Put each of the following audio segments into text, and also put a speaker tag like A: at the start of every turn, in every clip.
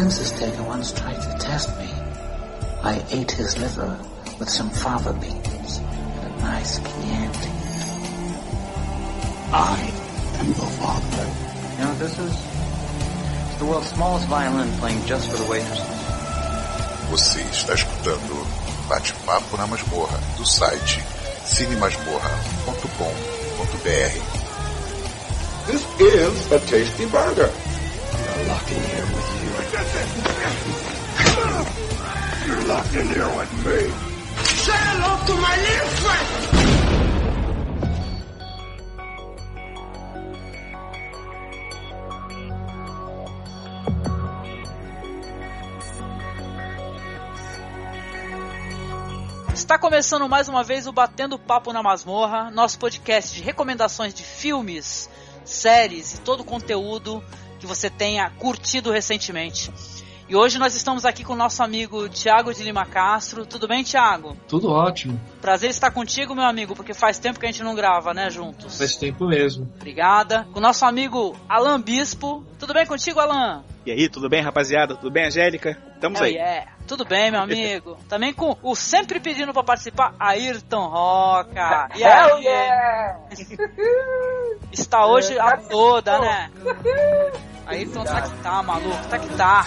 A: census taker once tried to test me. I ate his liver with some fava beans and a nice Chianti.
B: I am your father.
C: You know, this is it's the world's smallest violin playing just for the waitresses.
D: Você está escutando Bate-Papo na Masmorra, do site cinemasmorra.com.br.
B: This is a tasty burger.
E: You're locked in here with you.
B: Locked in here with me.
F: Say hello to my little friend.
G: Está começando mais uma vez o Batendo Papo na Masmorra, nosso podcast de recomendações de filmes, séries e todo o conteúdo que você tenha curtido recentemente. E hoje nós estamos aqui com o nosso amigo Tiago de Lima Castro. Tudo bem, Tiago?
H: Tudo ótimo.
G: Prazer estar contigo, meu amigo, porque faz tempo que a gente não grava, né, juntos.
H: Faz tempo mesmo.
G: Obrigada. Com o nosso amigo Alan Bispo. Tudo bem contigo, Alan?
I: E aí, tudo bem, rapaziada? Tudo bem, Angélica? Estamos
G: Hell
I: aí.
G: yeah. Tudo bem, meu amigo. Também com o sempre pedindo pra participar, Ayrton Roca. E
J: Hell
G: aí?
J: yeah!
G: Está hoje a toda, né? Ayrton tá que tá, maluco. Tá que tá.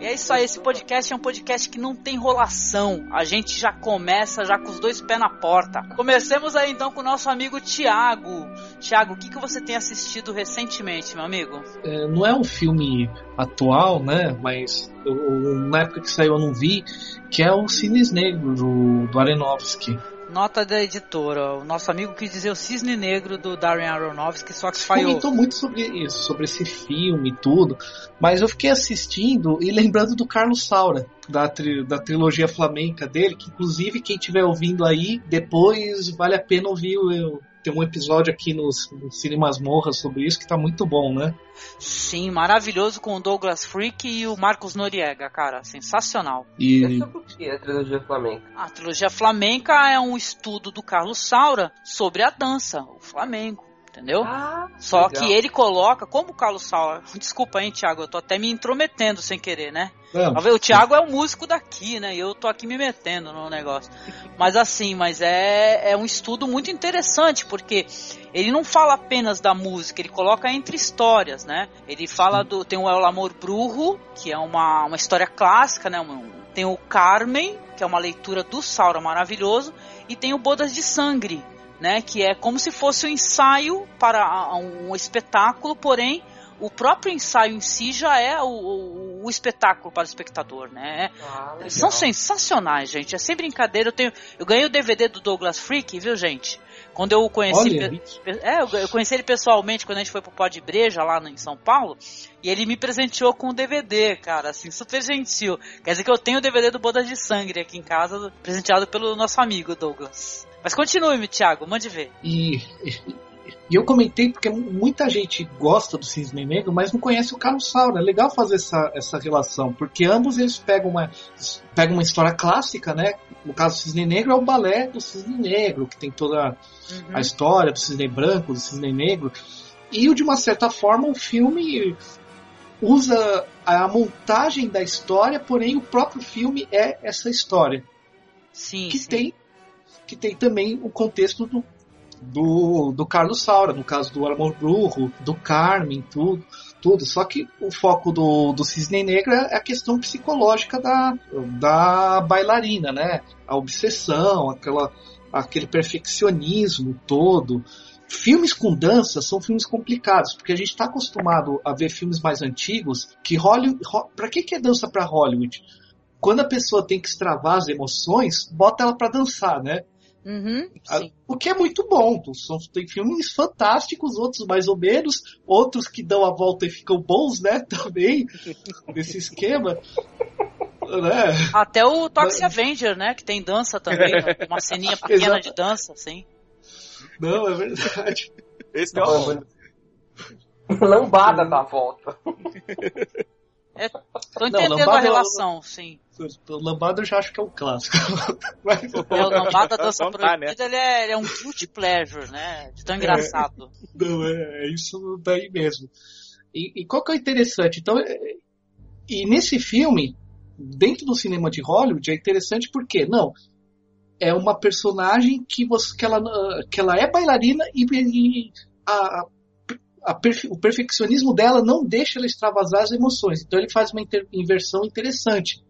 G: E é isso aí, esse podcast é um podcast que não tem enrolação. A gente já começa já com os dois pés na porta. Comecemos aí então com o nosso amigo Thiago. Thiago, o que, que você tem assistido recentemente, meu amigo?
H: É, não é um filme atual, né? Mas eu- na época que saiu eu não vi, que é o Cines Negro do, do Aronofsky.
G: Nota da editora. O nosso amigo quis dizer o Cisne Negro do Darren Aronofsky, só que falhou.
H: Comentou muito sobre isso, sobre esse filme e tudo, mas eu fiquei assistindo e lembrando do Carlos Saura, da, tri- da trilogia flamenca dele, que inclusive quem estiver ouvindo aí, depois vale a pena ouvir. o- Tem um episódio aqui no, no Cine Masmorra sobre isso que tá muito bom, né?
G: Sim, maravilhoso com o Douglas Freak e o Marcos Noriega, cara. Sensacional.
H: E
J: É sobre o que a trilogia flamenca?
G: A trilogia flamenca é um estudo do Carlos Saura sobre a dança, o flamenco, entendeu?
J: Ah,
G: Só
J: legal.
G: que ele coloca, como o Carlos Saura. Desculpa, hein, Thiago, eu tô até me intrometendo sem querer, né?
H: Não?
G: O Thiago é o músico daqui, né? E eu tô aqui me metendo no negócio. Mas assim, mas é, é um estudo muito interessante, porque ele não fala apenas da música, ele coloca entre histórias, né? Ele fala do. Tem o El Amor Brujo, que é uma, uma história clássica, né? Um- tem o Carmen, que é uma leitura do Saura maravilhoso, e tem o Bodas de Sangue, né? Que é como se fosse um ensaio para um espetáculo, porém o próprio ensaio em si já é o, o- o espetáculo para o espectador, né?
J: Ah.
G: São sensacionais, gente. É sem brincadeira. Eu tenho, eu ganhei o DVD do Douglas Freak, viu, gente? Quando eu o conheci,
H: Olha,
G: é, eu, conheci ele pessoalmente quando a gente foi pro Pó de Breja lá em São Paulo, e ele me presenteou com o DVD, cara, assim, super gentil. Quer dizer que eu tenho o DVD do Bodas de Sangue aqui em casa, presenteado pelo nosso amigo Douglas. Mas continue, Thiago, mande ver.
H: E, e- eu comentei porque muita gente gosta do Cisne Negro, mas não conhece o Carlos Saura. É legal fazer essa, essa relação, porque ambos eles pegam uma, pegam uma história clássica, né? No caso do Cisne Negro é o balé do Cisne Negro, que tem toda
G: Uhum.
H: a história do Cisne Branco, do Cisne Negro. E de uma certa forma o filme usa a montagem da história, porém o próprio filme é essa história
G: Sim,
H: que
G: sim.
H: tem que tem também o contexto do, do, do Carlos Saura, no caso do Amor Brujo, do Carmen, tudo, tudo. Só que o foco do, do Cisne Negro é a questão psicológica da, da bailarina, né? A obsessão, aquela, aquele perfeccionismo todo. Filmes com dança são filmes complicados, porque a gente está acostumado a ver filmes mais antigos que Hollywood. Ho, pra que, que é dança para Hollywood? Quando a pessoa tem que extravar as emoções, bota ela para dançar, né?
G: Uhum, sim.
H: O que é muito bom. São, tem filmes fantásticos, outros mais ou menos, outros que dão a volta e ficam bons, né? Também, nesse esquema. Né?
G: Até o Toxic
H: Mas-
G: Avenger, né? Que tem dança também, uma ceninha pequena
H: Exato.
G: de dança, assim.
H: Não, é verdade.
I: Esse é o
J: Lambada da volta.
G: É, tô
H: Não,
G: entendendo
H: lambada
G: a
H: é
G: relação, sim.
H: O Lambada eu já acho que é um clássico.
G: Mas... É, o Lambada Dança Proibida, né? ele, é, ele é um guilty pleasure, né? De tão engraçado.
H: É, não, é, é isso daí mesmo. E, e, qual que é o interessante? Então, é, e nesse filme, dentro do cinema de Hollywood, é interessante porque, não, é uma personagem que, você, que, ela, que ela é bailarina e, e a, perfe, o perfeccionismo dela não deixa ela extravasar as emoções. Então ele faz uma inter, inversão interessante.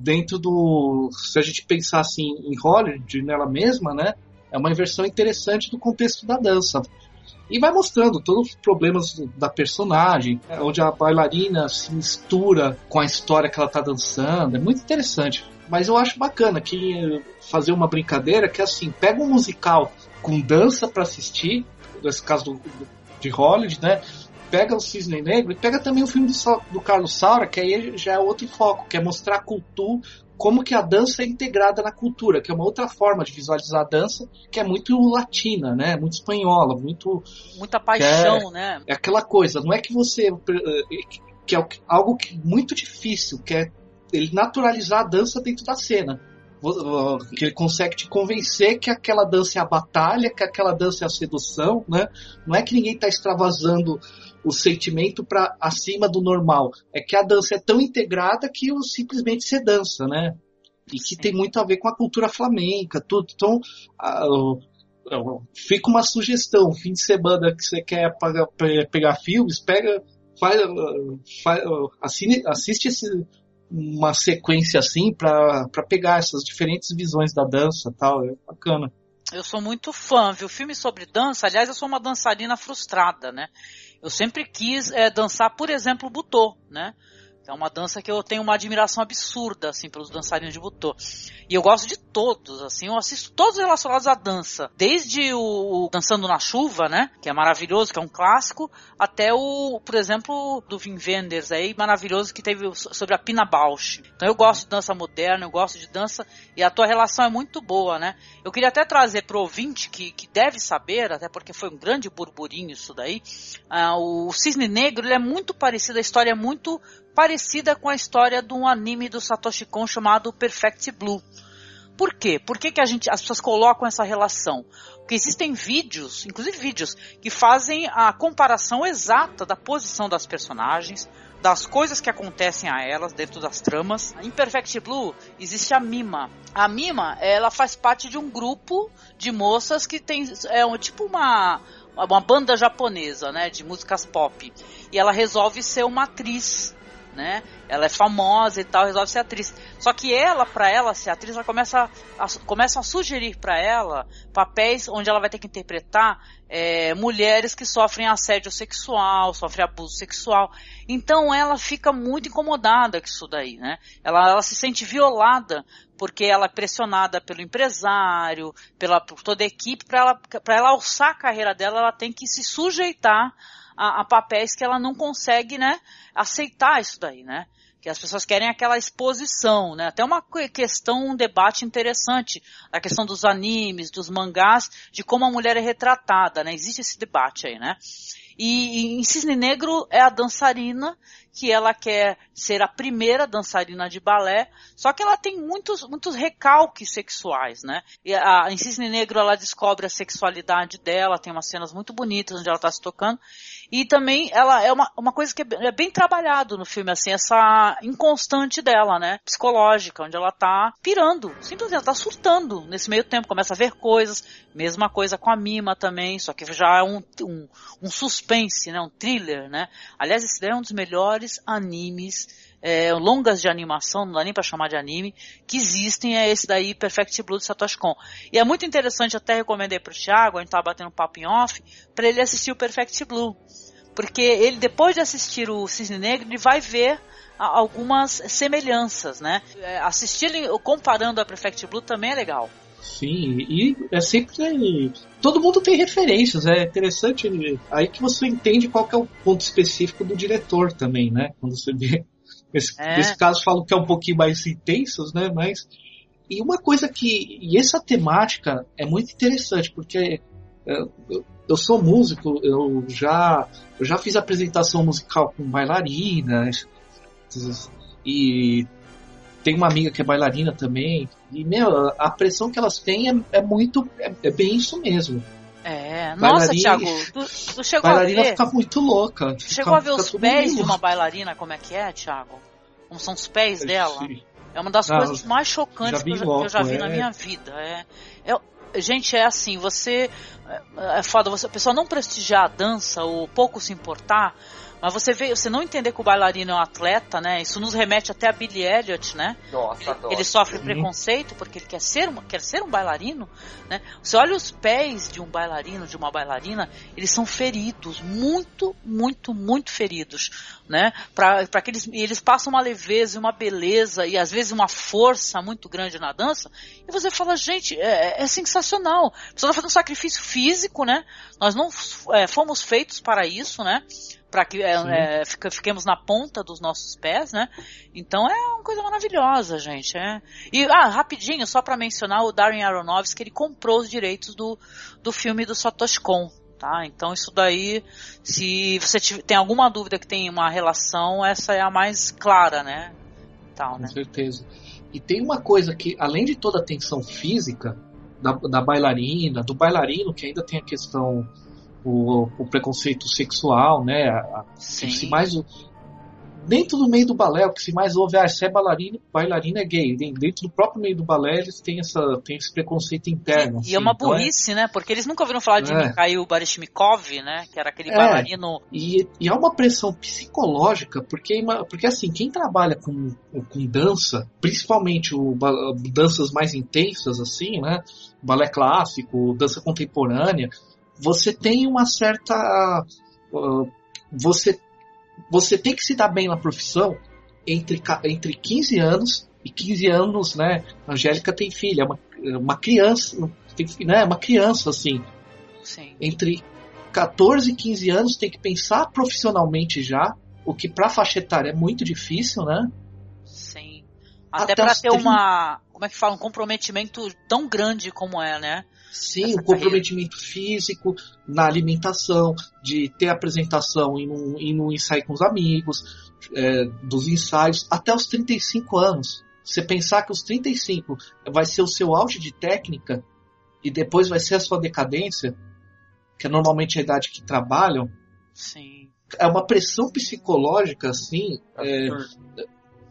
H: Dentro do. Se a gente pensar assim em Hollywood, nela mesma, né? É uma inversão interessante do contexto da dança. E vai mostrando todos os problemas da personagem, né, onde a bailarina se mistura com a história que ela está dançando. É muito interessante. Mas eu acho bacana que fazer uma brincadeira que é assim, pega um musical com dança para assistir, nesse caso do, de Hollywood, né? Pega o Cisne Negro e pega também o filme do, do Carlos Saura, que aí já é outro foco, que é mostrar a cultura, como que a dança é integrada na cultura, que é uma outra forma de visualizar a dança, que é muito latina, né? Muito espanhola, muito
G: muita paixão,
H: é,
G: né?
H: É aquela coisa, não é que você que é algo que muito difícil, que é ele naturalizar a dança dentro da cena. Que ele consegue te convencer que aquela dança é a batalha, que aquela dança é a sedução, né? Não é que ninguém está extravasando o sentimento para acima do normal. É que a dança é tão integrada que simplesmente se dança, né? E que tem muito a ver com a cultura flamenca, tudo. Então, fica uma sugestão, fim de semana que você quer pegar filmes, pega, faz, faz, assiste esse, uma sequência assim para pegar essas diferentes visões da dança tal. É bacana.
G: Eu sou muito fã, viu? Filme sobre dança, aliás, eu sou uma dançarina frustrada, né? Eu sempre quis é, dançar, por exemplo, butô, né? É uma dança que eu tenho uma admiração absurda, assim, pelos dançarinos de butô. E eu gosto de todos, assim, eu assisto todos relacionados à dança. Desde o Dançando na Chuva, né? Que é maravilhoso, que é um clássico, até o, por exemplo, do Wim Wenders aí, maravilhoso, que teve sobre a Pina Bausch. Então eu gosto de dança moderna, eu gosto de dança, e a tua relação é muito boa, né? Eu queria até trazer pro ouvinte, que, que deve saber, até porque foi um grande burburinho isso daí, uh, o Cisne Negro, ele é muito parecido, a história é muito parecida com a história de um anime do Satoshi Kon chamado Perfect Blue. Por quê? Por que, que a gente, as pessoas colocam essa relação? Porque existem vídeos, inclusive vídeos, que fazem a comparação exata da posição das personagens, das coisas que acontecem a elas dentro das tramas. Em Perfect Blue existe a Mima. A Mima, ela faz parte de um grupo de moças que tem é um, tipo uma uma banda japonesa, né, de músicas pop. E ela resolve ser uma atriz né? Ela é famosa e tal, resolve ser atriz. Só que ela, para ela ser atriz, ela começa a, começa a sugerir para ela papéis onde ela vai ter que interpretar é, mulheres que sofrem assédio sexual, sofrem abuso sexual. Então ela fica muito incomodada com isso daí, né? Ela, ela se sente violada porque ela é pressionada pelo empresário, pela por toda a equipe, para ela, ela alçar a carreira dela, ela tem que se sujeitar a, a papéis que ela não consegue, né, aceitar isso daí, né? que as pessoas querem aquela exposição, né? Até uma questão, um debate interessante, a questão dos animes, dos mangás, de como a mulher é retratada, né? Existe esse debate aí, né? E, e em Cisne Negro é a dançarina que ela quer ser a primeira dançarina de balé, só que ela tem muitos, muitos recalques sexuais, né? E a, em Cisne Negro ela descobre a sexualidade dela, tem umas cenas muito bonitas onde ela está se tocando, e também ela é uma, uma coisa que é, é bem trabalhado no filme, assim, essa inconstante dela, né? Psicológica, onde ela tá pirando, simplesmente ela tá surtando nesse meio tempo, começa a ver coisas, mesma coisa com a Mima também, só que já é um, um, um suspense, né? Um thriller, né? Aliás, esse daí é um dos melhores animes é, longas de animação, não dá nem para chamar de anime, que existem, é esse daí, Perfect Blue de Satoshi Kon. E é muito interessante, até recomendei pro Thiago, a gente tava batendo papo em off, para ele assistir o Perfect Blue. Porque ele, depois de assistir o Cisne Negro, ele vai ver algumas semelhanças, né? É, assistir comparando a Perfect Blue também é legal.
H: Sim, e é sempre. Todo mundo tem referências, é interessante. Aí que você entende qual é o ponto específico do diretor também, né? Quando você vê. Esse, é. Nesse caso, falo que é um pouquinho mais intensos, né? Mas. E uma coisa que. E essa temática é muito interessante, porque. Eu, eu sou músico, eu já, eu já fiz apresentação musical com bailarinas, E tem uma amiga que é bailarina também. E, meu, a pressão que elas têm é, é muito. É, é, bem isso mesmo.
G: É, nossa, Thiago, tu, tu chegou
H: bailarina
G: a ver.
H: fica muito louca.
G: Tu chegou a ver os pés de uma bailarina, como é que é, Thiago? Como são os pés dela?
H: Sim.
G: É uma das
H: Ah,
G: coisas mais chocantes que eu já, que eu já vi na
H: é.
G: minha vida. É, é- gente, é assim, você. É, é foda, você, a pessoa não prestigiar a dança ou pouco se importar, mas você vê, você não entender que o bailarino é um atleta, né? Isso nos remete até a Billy Elliot, né?
J: Nossa, adoro.
G: Ele sofre preconceito porque ele quer ser, uma- quer ser um bailarino, né? Você olha os pés de um bailarino, de uma bailarina, eles são feridos, muito, muito, muito feridos, né? Para que eles, e eles passam uma leveza e uma beleza e às vezes uma força muito grande na dança. E você fala, gente, é, é sensacional. A pessoa tá fazendo um sacrifício físico, né? Nós não é, fomos feitos para isso, né? Para que é, é, fica- fiquemos na ponta dos nossos pés, né? Então é uma coisa maravilhosa, gente. É. E, ah, rapidinho, só para mencionar, o Darren Aronofsky, ele comprou os direitos do, do filme do Satoshi Kon, tá? Então isso daí, se você tem alguma dúvida que tem uma relação, essa é a mais clara, né? Tal,
H: Com
G: né?
H: certeza. E tem uma coisa que, além de toda a tensão física da, da bailarina, do bailarino, que ainda tem a questão, o, o preconceito sexual, né? A, a- mais o- dentro do meio do balé, o que se mais ouve é ah, se é bailarino, bailarina é gay. Dentro do próprio meio do balé, eles têm, essa, têm esse preconceito interno.
G: E
H: assim.
G: é uma
H: Então
G: burrice, né? Porque eles nunca ouviram falar de
H: É.
G: Mikhail Baryshnikov, né? Que era aquele
H: É.
G: bailarino.
H: E, e há uma pressão psicológica, porque, porque assim, quem trabalha com, com dança, principalmente o, danças mais intensas, assim, né? Balé clássico, dança contemporânea, você tem uma certa. ah, você, você tem que se dar bem na profissão entre, entre 15 anos e 15 anos, né? A Angélica tem filha, é uma, é uma criança, tem, né? É uma criança, assim
G: Sim.
H: entre 14 e 15 anos tem que pensar profissionalmente já, o que para faixa etária é muito difícil, né?
G: Até,
H: Até
G: pra
H: os
G: ter
H: 30.
G: uma. Como é que fala? Um comprometimento tão grande como é, né?
H: Sim,
G: Essa
H: o comprometimento físico, na alimentação, de ter apresentação e num, e num ensaio com os amigos, é, dos ensaios, até os 35 anos. Você pensar que os 35 vai ser o seu auge de técnica e depois vai ser a sua decadência, que é normalmente a idade que trabalham,
G: Sim.
H: é uma pressão psicológica assim é.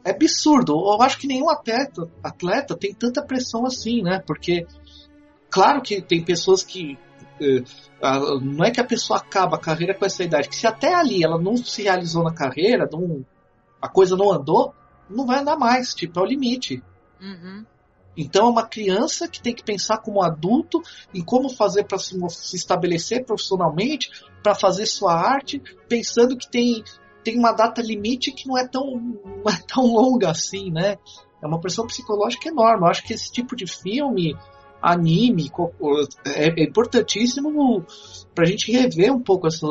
H: É absurdo. Eu acho que nenhum atleta, atleta tem tanta pressão assim, né? Porque, claro que tem pessoas que. eh, não é que a pessoa acaba a carreira com essa idade, que se até ali ela não se realizou na carreira, não, a coisa não andou, não vai andar mais. Tipo, é o limite.
G: Uhum.
H: Então é uma criança que tem que pensar como adulto em como fazer para se, se estabelecer profissionalmente, para fazer sua arte, pensando que tem, tem uma data limite que não é tão não é tão longa assim, né? É uma pressão psicológica enorme. Eu acho que esse tipo de filme, anime, é, é importantíssimo para a gente rever um pouco essa,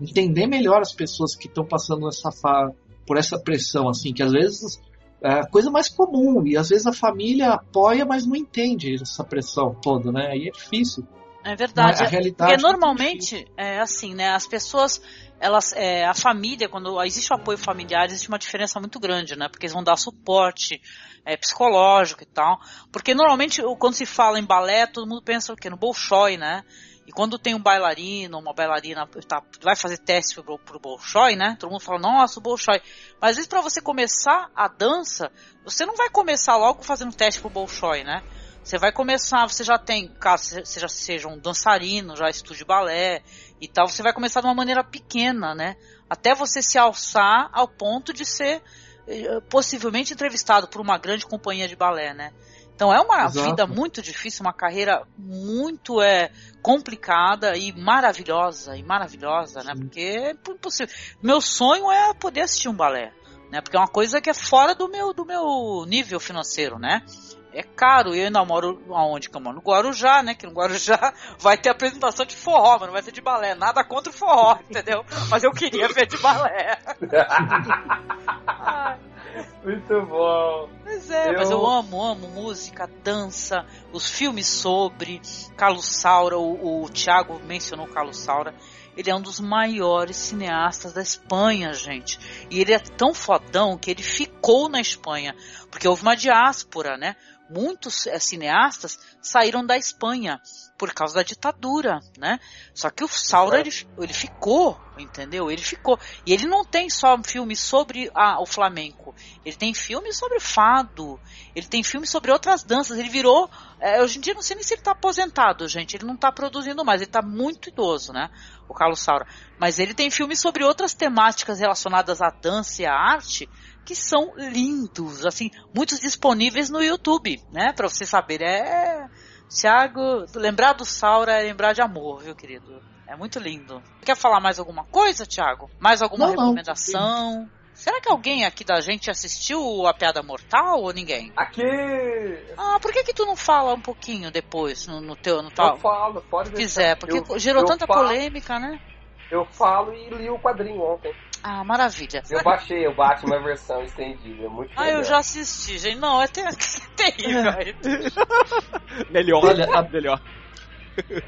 H: entender melhor as pessoas que estão passando essa fa- por essa pressão, assim, que às vezes é a coisa mais comum e às vezes a família apoia, mas não entende essa pressão toda, né? Aí é difícil.
G: É verdade. Porque
H: é
G: normalmente é assim, né? As pessoas, elas, é, a família, quando existe o apoio familiar, existe uma diferença muito grande, né? Porque eles vão dar suporte é, psicológico e tal. Porque normalmente, quando se fala em balé, todo mundo pensa o quê? No Bolshoi, né? E quando tem um bailarino, uma bailarina tá, vai fazer teste pro, pro Bolshoi, né? Todo mundo fala, nossa, o Bolshoi. Mas às vezes para você começar a dança, você não vai começar logo fazendo teste pro Bolshoi, né? Você vai começar, você já tem, caso você já seja um dançarino, já estude balé e tal, você vai começar de uma maneira pequena, né? Até você se alçar ao ponto de ser eh, possivelmente entrevistado por uma grande companhia de balé, né? Então é uma
H: Exato.
G: vida muito difícil, uma carreira muito é, complicada e maravilhosa, e maravilhosa, né? Porque é impossível. Meu sonho é poder assistir um balé, né? Porque é uma coisa que é fora do meu, do meu nível financeiro, né? É caro, e eu ainda moro aonde que eu moro? No Guarujá, né? Que no Guarujá vai ter apresentação de forró, mas não vai ser de balé. Nada contra o forró, entendeu? Mas eu queria ver de balé.
J: Muito bom.
G: Pois é,
J: Eu-
G: mas eu amo, amo música, dança, os filmes sobre Carlos Saura, o, o Thiago mencionou Carlos Saura, ele é um dos maiores cineastas da Espanha, gente. E ele é tão fodão que ele ficou na Espanha, porque houve uma diáspora, né? Muitos é, cineastas saíram da Espanha por causa da ditadura, né? Só que o Saura ele, ele ficou, entendeu? Ele ficou. E ele não tem só filmes sobre a, o flamenco. Ele tem filmes sobre fado. Ele tem filmes sobre outras danças. Ele virou. É, hoje em dia não sei nem se ele está aposentado, gente. Ele não está produzindo mais. Ele está muito idoso, né? O Carlos Saura. Mas ele tem filmes sobre outras temáticas relacionadas à dança e à arte que são lindos, assim, muitos disponíveis no YouTube, né? Para você saber. É Tiago, lembrar do Saura é lembrar de amor, viu, querido? É muito lindo. Quer falar mais alguma coisa, Tiago? Mais alguma
H: Não, não.
G: recomendação? Será que alguém aqui da gente assistiu A Piada Mortal ou ninguém?
J: Aqui!
G: Ah, por que que tu não fala um pouquinho depois no, no teu, no
J: Eu
G: tal?
J: falo, pode deixar.
G: quiser, porque
J: Eu-
G: gerou
J: eu
G: tanta
J: falo-
G: polêmica, né?
J: Eu falo e li o quadrinho ontem.
G: Ah, maravilha.
J: Eu baixei o Batman versão estendida, é muito
G: Ah,
J: legal.
G: eu já assisti, gente. Não, é, ter... é terrível.
I: Melhor,
H: Olha, a-
I: melhor.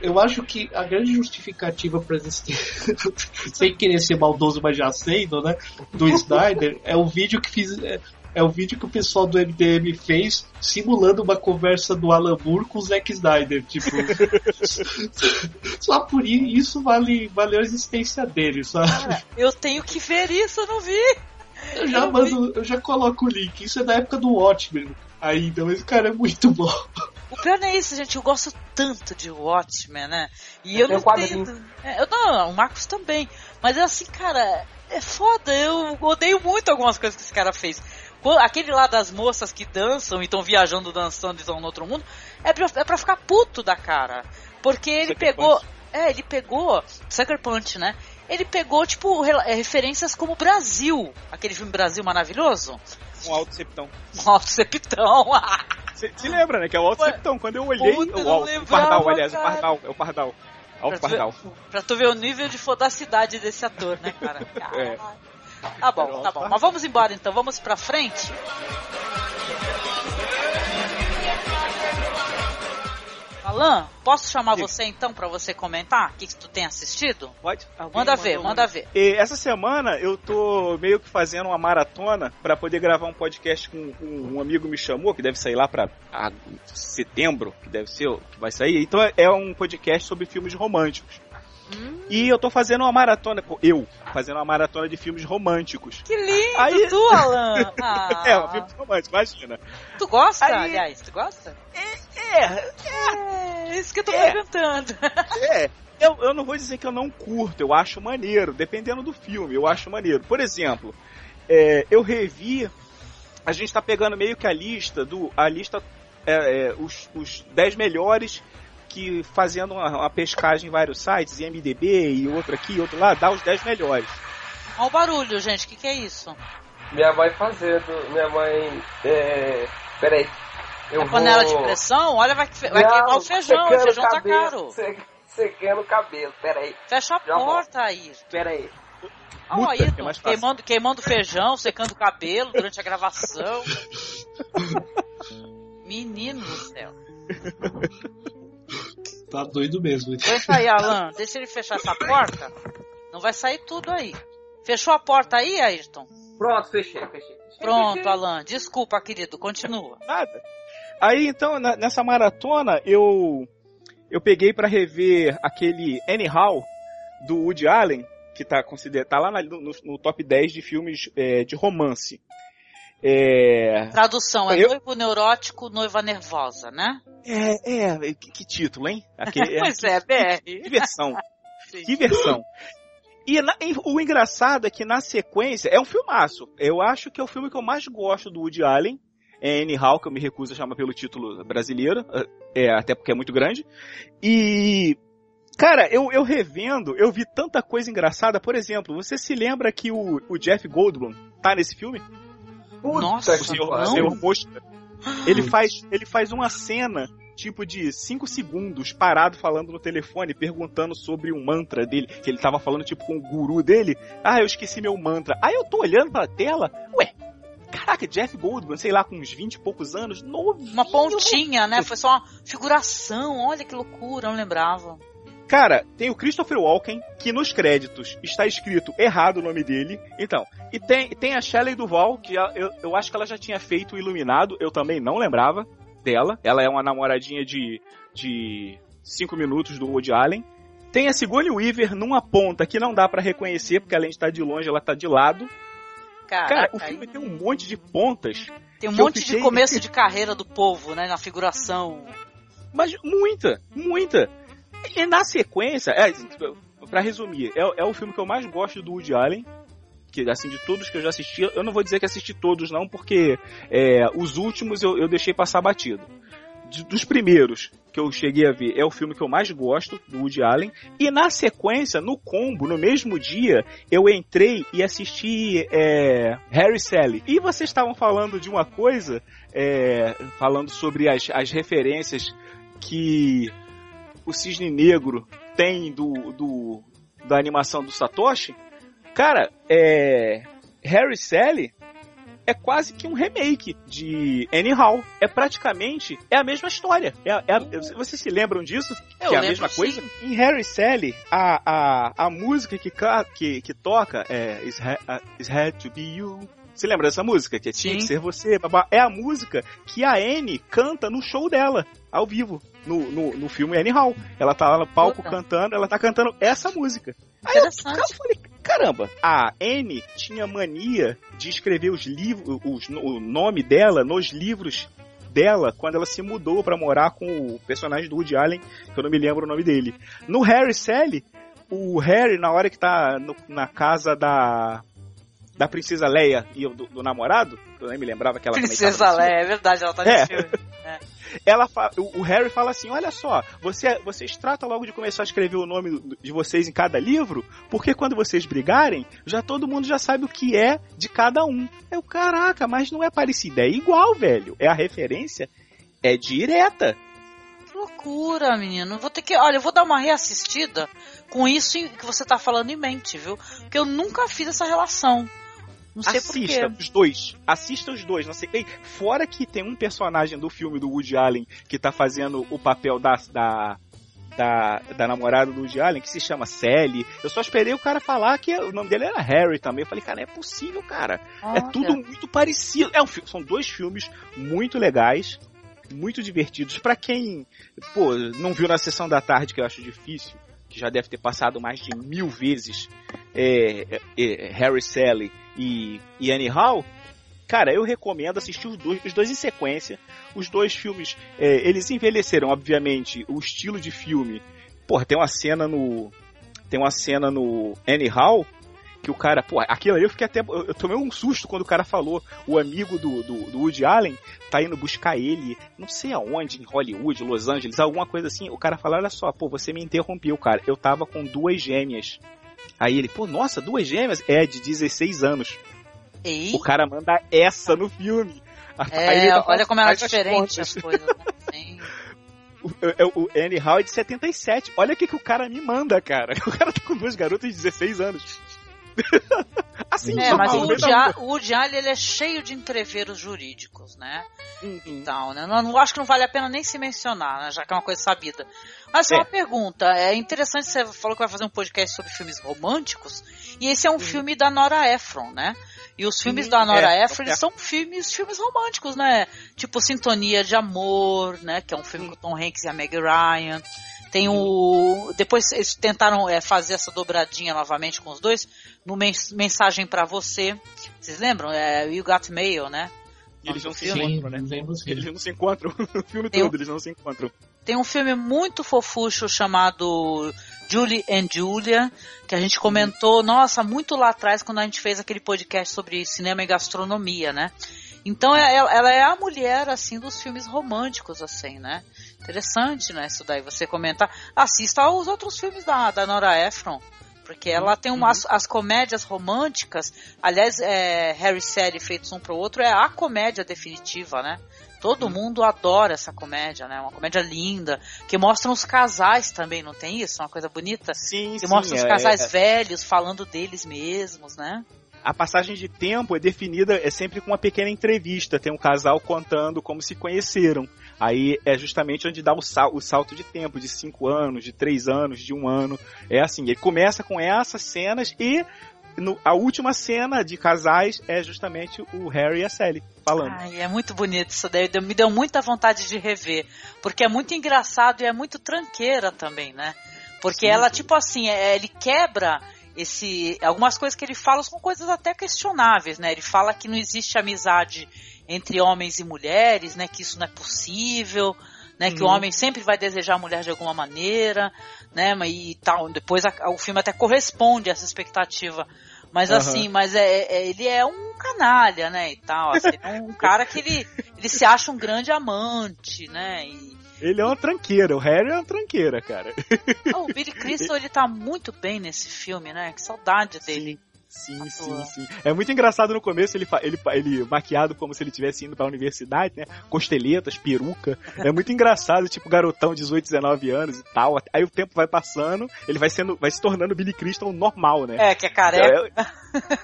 H: Eu acho que a grande justificativa para existir, sem querer ser maldoso, mas já sendo, né? Do Snyder, é o vídeo que fiz. É, é o vídeo que o pessoal do MDM fez simulando uma conversa do Alan Moore com o Zack Snyder. Tipo, só por isso vale, valeu a existência dele, sabe?
G: Cara, eu tenho que ver isso, eu não vi.
H: Eu já
G: eu
H: mando, eu já coloco o link. Isso é da época do Watchmen ainda, mas o cara é muito bom.
G: O pior não é isso, gente. Eu gosto tanto de Watchmen, né? E
J: Eu
G: eu, não tenho. É, eu, não, o Marcos também. Mas é assim, cara, é foda. Eu odeio muito algumas coisas que esse cara fez. Qu- Aquele lá das moças que dançam e estão viajando, dançando e estão no outro mundo, é pra, é pra ficar puto da cara. Porque ele
I: Sucker
G: pegou.
I: Punch.
G: É, ele pegou. Sucker Punch, né? Ele pegou, tipo, é, referências como Brasil. Aquele filme Brasil maravilhoso.
I: Um alto septão.
G: Nossa, septão.
I: Você se lembra, né? Que é o alto septão. Quando eu olhei,
G: Puta,
I: o, alto, o pardal, aliás,
G: cara.
I: o pardal, é o pardal. Alto
G: Pra tu ver-
I: pardal.
G: Pra tu ver o nível de fodacidade desse ator, né, cara?
I: É.
G: Tá bom, tá bom. Mas vamos embora então, vamos pra frente. Alan, posso chamar
I: Diga.
G: você então pra você comentar o que, que tu tem assistido?
I: Pode? Alguém
G: Manda ver, manda ver.
I: E essa semana eu tô meio que fazendo uma maratona pra poder gravar um podcast com, com um amigo me chamou, que deve sair lá pra ah, setembro, que deve ser, que vai sair. Então é um podcast sobre filmes românticos.
G: Hum,
I: E eu tô fazendo uma maratona, eu, fazendo uma maratona de filmes românticos.
G: que lindo,
I: Aí-
G: tu, Alan! Ah,
I: É, um filme romântico, imagina.
G: Tu gosta,
I: Aí-
G: aliás? Tu gosta?
I: É,
G: É, isso que eu tô
I: É.
G: perguntando.
I: É, eu, eu não vou dizer que eu não curto, eu acho maneiro, dependendo do filme, eu acho maneiro. Por exemplo, é, eu revi, a gente tá pegando meio que a lista do. A lista. é, é, os, os 10 melhores que fazendo uma, uma pescagem em vários sites, em MDB e outro aqui e outro lá, dá os 10 melhores.
G: Olha o barulho, gente, o que, que é isso?
J: Minha mãe fazendo, minha mãe. É... Peraí. Eu
G: É panela
J: vou...
G: de pressão? Olha, vai, vai
J: Não,
G: queimar o feijão, o feijão tá
J: cabelo,
G: caro.
J: se- Secando o cabelo, peraí,
G: Fecha a
J: Já
G: porta aí.
J: peraí.
G: Ó,
I: Muta,
G: aí,
I: que é
G: queimando, queimando feijão, secando o cabelo durante a gravação. Menino do céu.
H: Tá doido mesmo.
G: Aguenta aí, Alan. Deixa ele fechar essa porta. Não vai sair tudo aí. Fechou a porta aí, Ayrton?
J: Pronto, fechei, fechei. fechei,
G: Pronto,
J: fechei.
G: Alan. Desculpa, querido. Continua.
I: Nada. Aí então, na- nessa maratona, eu eu peguei pra rever aquele Anyhow do Woody Allen, que tá, tá lá na- no, no top 10 de filmes é, de romance. É,
G: Tradução é
I: Eu-
G: noivo neurótico, noiva nervosa, né?
I: é, é que, que título, hein? Aquele, é,
G: pois é, BR.
I: que versão. Que versão. E na- e o engraçado é que na sequência, é um filmaço. Eu acho que é o filme que eu mais gosto do Woody Allen. É Anyhow, que eu me recuso a chamar pelo título brasileiro. É, até porque é muito grande. E. Cara, eu, eu revendo, eu vi tanta coisa engraçada. Por exemplo, você se lembra que o, o Jeff Goldblum tá nesse filme?
J: Puta
G: Nossa,
I: O senhor,
J: pariu.
I: o senhor Mosca. Ele faz, ele faz uma cena, tipo de 5 segundos, parado falando no telefone, perguntando sobre o mantra dele, que ele tava falando tipo com o guru dele. Ah, eu esqueci meu mantra. Aí eu tô olhando pra tela, ué, Que Jeff Goldblum, sei lá, com uns 20 e poucos anos, novinho.
G: Uma pontinha, né? Foi só uma figuração. Olha que loucura, não lembrava.
I: Cara, tem o Christopher Walken, que nos créditos está escrito errado o nome dele. Então, e tem, tem a Shelley Duval, que eu, eu acho que ela já tinha feito o Iluminado, eu também não lembrava dela. Ela é uma namoradinha de, de cinco minutos do Woody Allen. Tem a Sigourney Weaver numa ponta que não dá para reconhecer, porque além de estar de longe, ela tá de lado.
G: Caraca,
I: Cara, o filme tem um monte de pontas.
G: Tem um monte
I: fiquei-
G: de começo de carreira do povo, né? Na figuração.
I: Mas muita, muita. E na sequência, é, para resumir, é, é o filme que eu mais gosto do Woody Allen. Que, assim, de todos que eu já assisti, eu não vou dizer que assisti todos, não, porque é, os últimos eu, eu deixei passar batido. De- dos primeiros que eu cheguei a ver, é o filme que eu mais gosto, do Woody Allen. E na sequência, no combo, no mesmo dia, eu entrei e assisti é, Harry Sally. E vocês estavam falando de uma coisa, é, falando sobre as, as referências que o Cisne Negro tem do, do da animação do Satoshi. Cara, é Harry Sally é quase que um remake de Anyhow. É praticamente é a mesma história. É, é a- vocês se lembram disso?
G: Eu
I: que é a
G: lembro,
I: mesma coisa?
G: sim.
I: Em Harry Sally, a, a, a música que, ca- que, que toca é It's, ha, uh, It's Had to Be You. Você lembra dessa música? Que tinha
G: Sim.
I: que ser você, babá. É a música que a Anne canta no show dela, ao vivo, no, no, no filme Anyhow. Ela tá lá no palco
G: Puta.
I: cantando, ela tá cantando essa música. Aí eu, falei, caramba, a Anne tinha mania de escrever os livros, os- o nome dela nos livros dela quando ela se mudou pra morar com o personagem do Woody Allen, que eu não me lembro o nome dele. No Harry Sally, o Harry, na hora que tá no- na casa da da princesa Leia e do, do namorado, que eu nem me lembrava que ela
G: Princesa. Leia, é verdade, ela tá no
I: É.
G: filme.
I: Ela fa- o, o Harry fala assim: olha só, você, vocês tratam logo de começar a escrever o nome de vocês em cada livro, porque quando vocês brigarem, já todo mundo já sabe o que é de cada um. Eu, caraca, mas não é parecido, é igual, velho. É a referência, é direta.
G: Que loucura, menino. Vou ter que. Olha, eu vou dar uma reassistida com isso que você tá falando em mente, viu? Porque eu nunca fiz essa relação. Não sei
I: Assista os dois. Assista os dois. Não sei. Ei, fora que tem um personagem do filme do Woody Allen que tá fazendo o papel da, da, da, da namorada do Woody Allen, que se chama Sally. Eu só esperei o cara falar que o nome dele era Harry também. Eu falei, cara, não é possível, cara. É tudo muito parecido. É um, são dois filmes muito legais, muito divertidos. Pra quem, pô, não viu na sessão da tarde, que eu acho difícil, que já deve ter passado mais de mil vezes é, é, é, Harry Sally e, e Annie Hall, cara, eu recomendo assistir os dois, os dois em sequência. Os dois filmes, é, eles envelheceram, obviamente, o estilo de filme. Porra, tem uma cena no. Tem uma cena no Annie Hall que o cara, pô, aquilo ali eu fiquei até. Eu, tomei um susto quando o cara falou. O amigo do, do, do Woody Allen tá indo buscar ele, não sei aonde, em Hollywood, Los Angeles, alguma coisa assim. O cara falou: olha só, pô, você me interrompeu, cara. Eu tava com duas gêmeas. Aí ele, pô, nossa, duas gêmeas? É, de 16 anos.
G: Ei,
I: O cara manda essa no filme.
G: É,
I: fala,
G: olha como
I: "Faz as
G: diferente
I: contas."
G: as coisas. Né?
I: O, o, o Annie Hall é de 77. Olha o que, que o cara me manda, cara. O cara tá com duas garotas de 16 anos. assim,
G: É, mas o Woody,
I: "Não,
G: A- o Woody Allen ele é cheio de entreveros jurídicos, né?
I: Uhum.
G: Então, né? Não, não- acho que não vale a pena nem se mencionar, né? Já que é uma coisa sabida. Mas só
I: É.
G: uma pergunta. É interessante, você falou que vai fazer um podcast sobre filmes românticos. E esse é um filme da Nora Ephron, né? E os filmes
I: Sim,
G: da Nora
I: é,
G: Ephron,
I: é.
G: são filmes, filmes românticos, né? Tipo Sintonia de Amor, né? Que é um filme com Tom Hanks e a Meg Ryan. Tem o. Depois eles tentaram é, fazer essa dobradinha novamente com os dois no Mens- Mensagem pra Você. Vocês lembram? É You Got Mail, né?
I: E eles não se
G: Filme.
I: encontram, né? Eles não se encontram. O filme
G: Tem um-
I: todo, eles não se encontram.
G: Tem um filme muito fofucho chamado Julie and Julia, que a gente comentou, nossa, muito lá atrás, quando a gente fez aquele podcast sobre cinema e gastronomia, né? Então é- ela, ela é a mulher, assim, dos filmes românticos, assim, né? Interessante, né? Isso daí, você comentar. Assista aos outros filmes da, da Nora Ephron. Porque ela tem umas as comédias românticas. Aliás, é, Harry e Sally feitos um pro outro é a comédia definitiva, né? Todo mundo adora essa comédia, né? Uma comédia linda, que mostra os casais também, não tem isso? Uma coisa bonita?
I: Sim,
G: Que
I: sim.
G: mostra os
I: é-
G: casais
I: é-
G: velhos falando deles mesmos, né?
I: A passagem de tempo é definida é sempre com uma pequena entrevista. Tem um casal contando como se conheceram. Aí é justamente onde dá o, sal, o salto de tempo, de cinco anos, de três anos, de um ano. É assim, ele começa com essas cenas e no, a última cena de casais é justamente o Harry e a Sally falando.
G: Ai, é muito bonito isso daí. Me deu muita vontade de rever. Porque é muito engraçado e é muito tranqueira também, né? Porque sim, ela, tipo assim, é, ele quebra esse algumas coisas que ele fala são coisas até questionáveis, né? Ele fala que não existe amizade entre homens e mulheres, né? Que isso não é possível, né? Uhum. Que o uhum. homem sempre vai desejar a mulher de alguma maneira, né? E tal. Depois a, o filme até corresponde a essa expectativa. Mas uhum. assim, mas é, é, ele é um canalha, né? E tal. Assim, é um cara que ele, ele se acha um grande amante, né? E,
I: ele é uma tranqueira, o Harry é uma tranqueira, cara.
G: Oh, o Billy Crystal, ele tá muito bem nesse filme, né? Que saudade dele.
I: Sim, sim, sim. É muito engraçado no começo ele, ele, ele maquiado como se ele estivesse indo pra universidade, né? Costeletas, peruca. É muito engraçado, tipo garotão, 18, 19 anos e tal. Aí o tempo vai passando, ele vai sendo, vai se tornando Billy Crystal normal, né?
G: É, que é careca.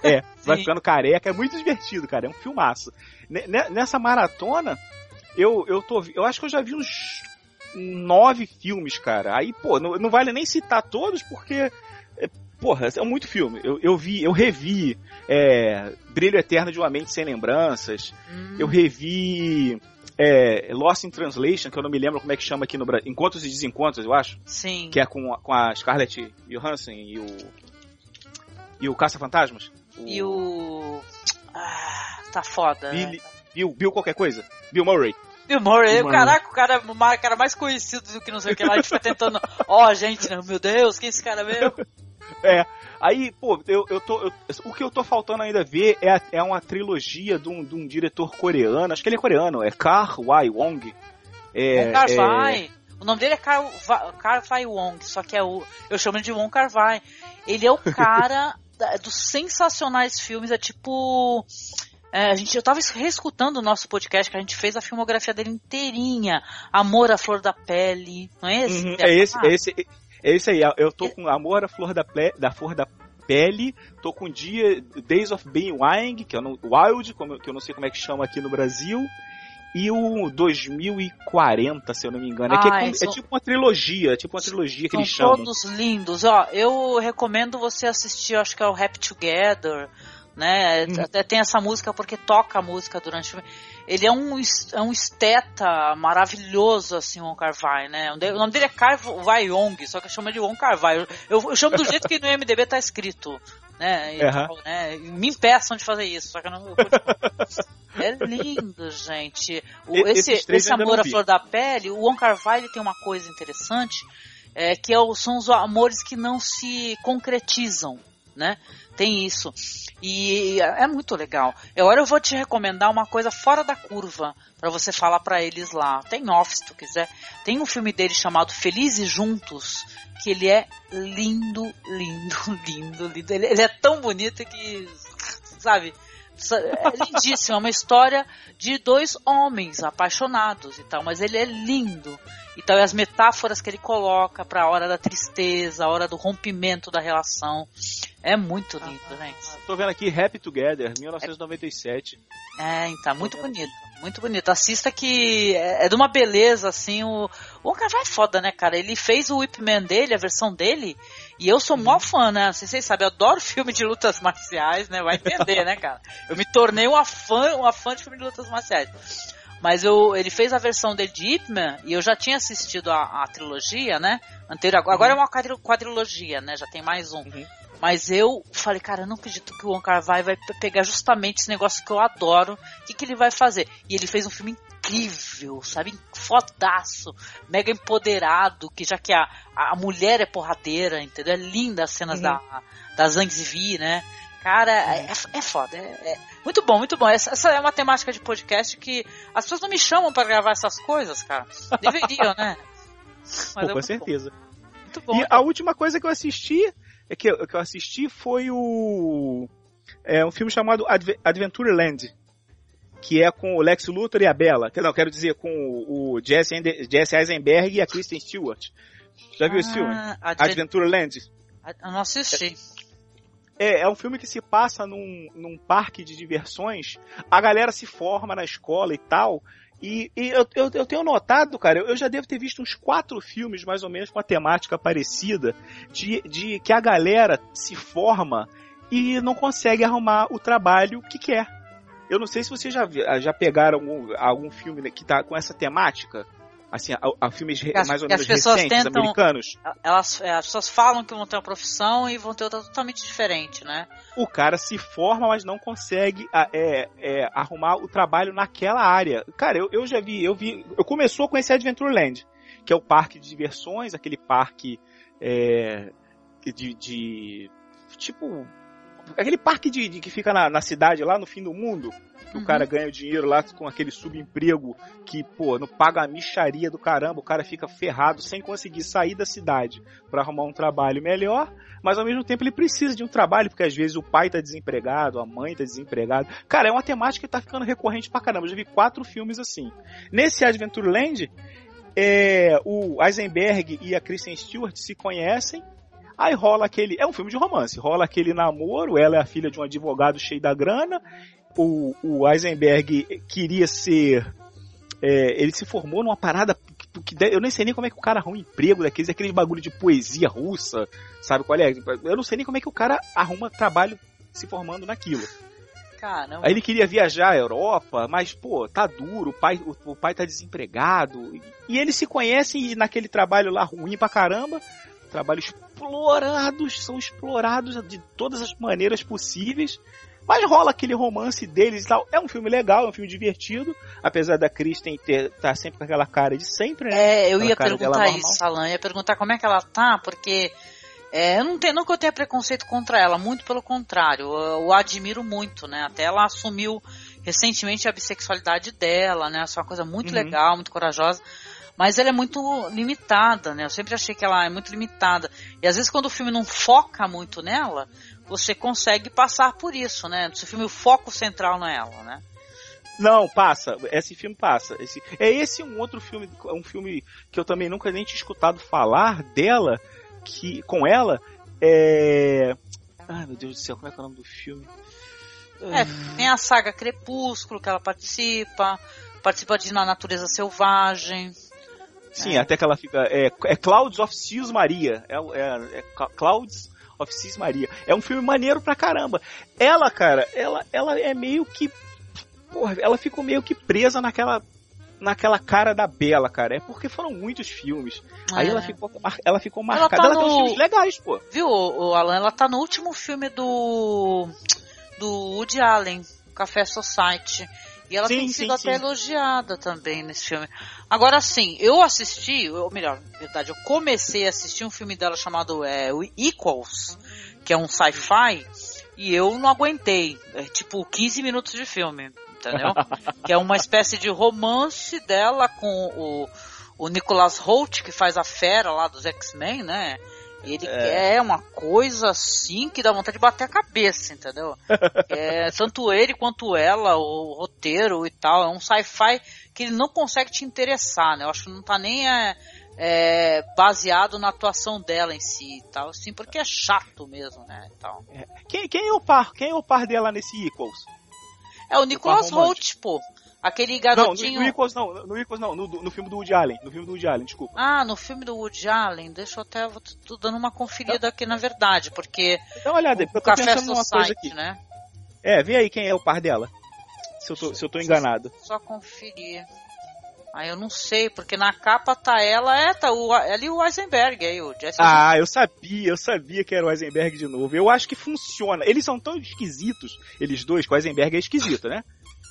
I: É, é vai ficando careca. É muito divertido, cara. É um filmaço. Nessa maratona, eu, eu tô. Eu acho que eu já vi uns nove filmes, cara. Aí, pô, não, não vale nem citar todos porque. É, porra, é muito filme. Eu, eu vi, eu revi é, Brilho Eterno de uma Mente Sem Lembranças. Hum. Eu revi é, Lost in Translation, que eu não me lembro como é que chama aqui no Brasil. Encontros e Desencontros, eu acho.
G: Sim.
I: Que é com, com a Scarlett Johansson e o. E o Caça-Fantasmas.
G: O... E o. Ah, tá foda.
I: Bill, Bill, Bill qualquer coisa. Bill Murray.
G: Bill Murray, Bill caraca, o cara, o cara mais conhecido do que não sei o que lá, a gente fica tentando, ó, oh, gente, meu Deus, quem é esse cara mesmo?
I: É, aí, pô, eu, eu tô, eu, o que eu tô faltando ainda ver é, é uma trilogia de um, de um diretor coreano, acho que ele é coreano, é Kar Wai Wong.
G: É, Kar Wai. É... O nome dele é Kar, Kar Wai Wong, só que é o, eu chamo ele de Wong Kar Wai. Ele é o cara dos sensacionais filmes, é tipo é, a gente, eu tava reescutando o nosso podcast que a gente fez a filmografia dele inteirinha. Amor à Flor da Pele, não é esse?
I: Uhum, é, esse, é esse, é esse aí. Eu tô com Amor à Flor da, Ple, da Flor da Pele, tô com dia Days of Being Wild, que, eu não, Wild, como, que eu não sei como é que chama aqui no Brasil, e o 2040, se eu não me engano. É, que é, é, tipo uma trilogia, é tipo uma trilogia que eles chamam.
G: todos lindos. Ó, eu recomendo você assistir, acho que é o Happy Together, né? Hum. Até tem essa música porque toca a música durante o filme. Ele é um, é um esteta maravilhoso, assim, o Wong Kar Wai, né? O nome dele é Kar Wai Yong, só que eu chamo ele de Wong Kar Wai. Eu, eu, chamo do jeito que no MDB tá escrito, né? E, uhum. né? Me impeçam de fazer isso, só que eu não... é lindo, gente. O, esse, esse Amor à Flor da Pele, o Wong Kar Wai, ele tem uma coisa interessante, é, que é, são os amores que não se concretizam, né? Tem isso. E é muito legal. Agora eu vou te recomendar uma coisa fora da curva para você falar para eles lá. Tem off se tu quiser. Tem um filme dele chamado Felizes Juntos, que ele é lindo, lindo, lindo, lindo. Ele, ele é tão bonito que, sabe, é lindíssimo, é uma história de dois homens apaixonados e tal, mas ele é lindo. Então, as metáforas que ele coloca para a hora da tristeza, a hora do rompimento da relação. É muito lindo, ah, gente.
I: Tô vendo aqui Happy Together, 1997.
G: É, então, muito bonito. Muito bonito. Assista que é, é de uma beleza, assim. O, o cara vai foda, né, cara? Ele fez o Whip Man dele, a versão dele. E eu sou uhum. mó fã, né? Assim, vocês sabem, eu adoro filme de lutas marciais, né? Vai entender, né, cara? Eu me tornei uma fã, uma fã de filme de lutas marciais. Mas eu, ele fez a versão dele de Ip Man e eu já tinha assistido a, a trilogia, né? Anterior, agora uhum. é uma quadrilogia, né? Já tem mais um. Uhum. Mas eu falei, cara, eu não acredito que o Wong Kar Wai vai pegar justamente esse negócio que eu adoro. O que, que ele vai fazer? E ele fez um filme incrível, sabe? Fodaço, mega empoderado, que já que a, a mulher é porradeira, entendeu? É linda as cenas uhum. da, da Zhang Ziyi, né? Cara, é, é foda. É, é, muito bom, muito bom. Essa, essa, é uma temática de podcast que as pessoas não me chamam para gravar essas coisas, cara. Deveriam, né?
I: Pô, com certeza. Muito bom. E a última coisa que eu assisti é que, eu, que eu assisti foi o. É um filme chamado Adve Adventureland. Que é com o Lex Luthor e a Bella. Não, quero dizer, com o Jesse, Jesse Eisenberg e a Kristen Stewart. Já viu ah, esse filme? Adve Adventureland?
G: Eu não assisti.
I: é, é um filme que se passa num, num parque de diversões, a galera se forma na escola e tal, e, e eu, eu, eu, tenho notado, cara, eu já devo ter visto uns quatro filmes mais ou menos com a temática parecida, de, de que a galera se forma e não consegue arrumar o trabalho que quer. Eu não sei se vocês já, já pegaram algum, algum filme que tá com essa temática assim, a, a filmes as, mais ou menos recentes, tentam, americanos.
G: Elas, é, as pessoas falam que vão ter uma profissão e vão ter outra totalmente diferente, né?
I: O cara se forma, mas não consegue é, é, arrumar o trabalho naquela área. Cara, eu, eu já vi, eu vi, eu começou com esse Adventureland, que é o parque de diversões, aquele parque é, de, de tipo aquele parque de, de que fica na, na, cidade lá no fim do mundo, que uhum. o cara ganha dinheiro lá com aquele subemprego que, pô, não paga a micharia do caramba, o cara fica ferrado sem conseguir sair da cidade para arrumar um trabalho melhor, mas ao mesmo tempo ele precisa de um trabalho, porque às vezes o pai tá desempregado, a mãe tá desempregada. Cara, é uma temática que tá ficando recorrente pra caramba. Eu já vi quatro filmes assim. Nesse Adventureland, é, o Eisenberg e a Kristen Stewart se conhecem Aí rola aquele. É um filme de romance. Rola aquele namoro. Ela é a filha de um advogado cheio da grana. O, o Eisenberg queria ser. É, ele se formou numa parada que, eu nem sei nem como é que o cara arruma um emprego daqueles, aquele bagulho de poesia russa, sabe qual é? Eu não sei nem como é que o cara arruma trabalho se formando naquilo.
G: Caramba.
I: Aí ele queria viajar à Europa, mas, pô, tá duro, o pai, o, o pai tá desempregado. E eles se conhecem naquele trabalho lá ruim pra caramba trabalho explorados, são explorados de todas as maneiras possíveis. Mas rola aquele romance deles e tal. É um filme legal, é um filme divertido. Apesar da Kristen ter, tá sempre com aquela cara de sempre, né?
G: É, eu aquela ia perguntar isso, Alan. ia perguntar como é que ela tá, porque é, eu não tenho, não que eu tenha preconceito contra ela, muito pelo contrário. Eu, eu admiro muito, né? Até ela assumiu recentemente a bissexualidade dela, né? Isso é uma coisa muito uhum. legal, muito corajosa mas ela é muito limitada, né? Eu sempre achei que ela é muito limitada. E às vezes quando o filme não foca muito nela, você consegue passar por isso, né? No seu filme o foco central não é ela, né?
I: Não, passa. Esse filme passa. Esse, é esse um outro filme, um filme que eu também nunca nem tinha escutado falar dela, que com ela é. Ai meu Deus do céu, como é que é o nome do filme?
G: É, tem a saga Crepúsculo que ela participa, participa de Na Natureza Selvagem.
I: Sim, é. até que ela fica. É, é Clouds of Cis Maria. É, é, é Clouds of Cis Maria. É um filme maneiro pra caramba. Ela, cara, ela, ela é meio que. Porra, ela ficou meio que presa naquela naquela cara da Bela, cara. É porque foram muitos filmes. É. Aí ela ficou, ela ficou marcada. Ela, tá ela no... tem uns filmes legais, pô.
G: Viu, o Alan? Ela tá no último filme do. do Woody Allen, Café Society. E ela sim, tem sido sim, até sim. elogiada também nesse filme. Agora sim, eu assisti, ou melhor, na verdade, eu comecei a assistir um filme dela chamado é, Equals, que é um sci-fi, e eu não aguentei. É tipo 15 minutos de filme, entendeu? que é uma espécie de romance dela com o, o Nicholas Holt, que faz a fera lá dos X-Men, né? Ele é. quer uma coisa assim que dá vontade de bater a cabeça, entendeu? é, tanto ele quanto ela, o roteiro e tal, é um sci-fi que ele não consegue te interessar, né? Eu acho que não tá nem é, é, baseado na atuação dela em si e tal, assim, porque é chato mesmo, né? Então.
I: É. Quem, quem, é o par? Quem é o par dela nesse Equals?
G: É o Nicholas Holt, pô. Aquele garotinho.
I: Não, no, Equals não, no Equals não, no, no, filme do Woody Allen. No filme do Woody Allen, desculpa.
G: Ah, no filme do Woody Allen, deixa eu até. Vou tô dando uma conferida aqui na verdade, porque.
I: Dá uma olhada,
G: o,
I: eu tô pensando numa coisa aqui. Né? É, vê aí quem é o par dela. Se eu tô, se eu tô enganado.
G: Só conferir. Ah, eu não sei, porque na capa tá ela, é, tá o, ali o Eisenberg aí, o Jesse.
I: Ah, eu sabia, eu sabia que era o Eisenberg de novo. Eu acho que funciona. Eles são tão esquisitos, eles dois, que o Eisenberg é esquisito, né?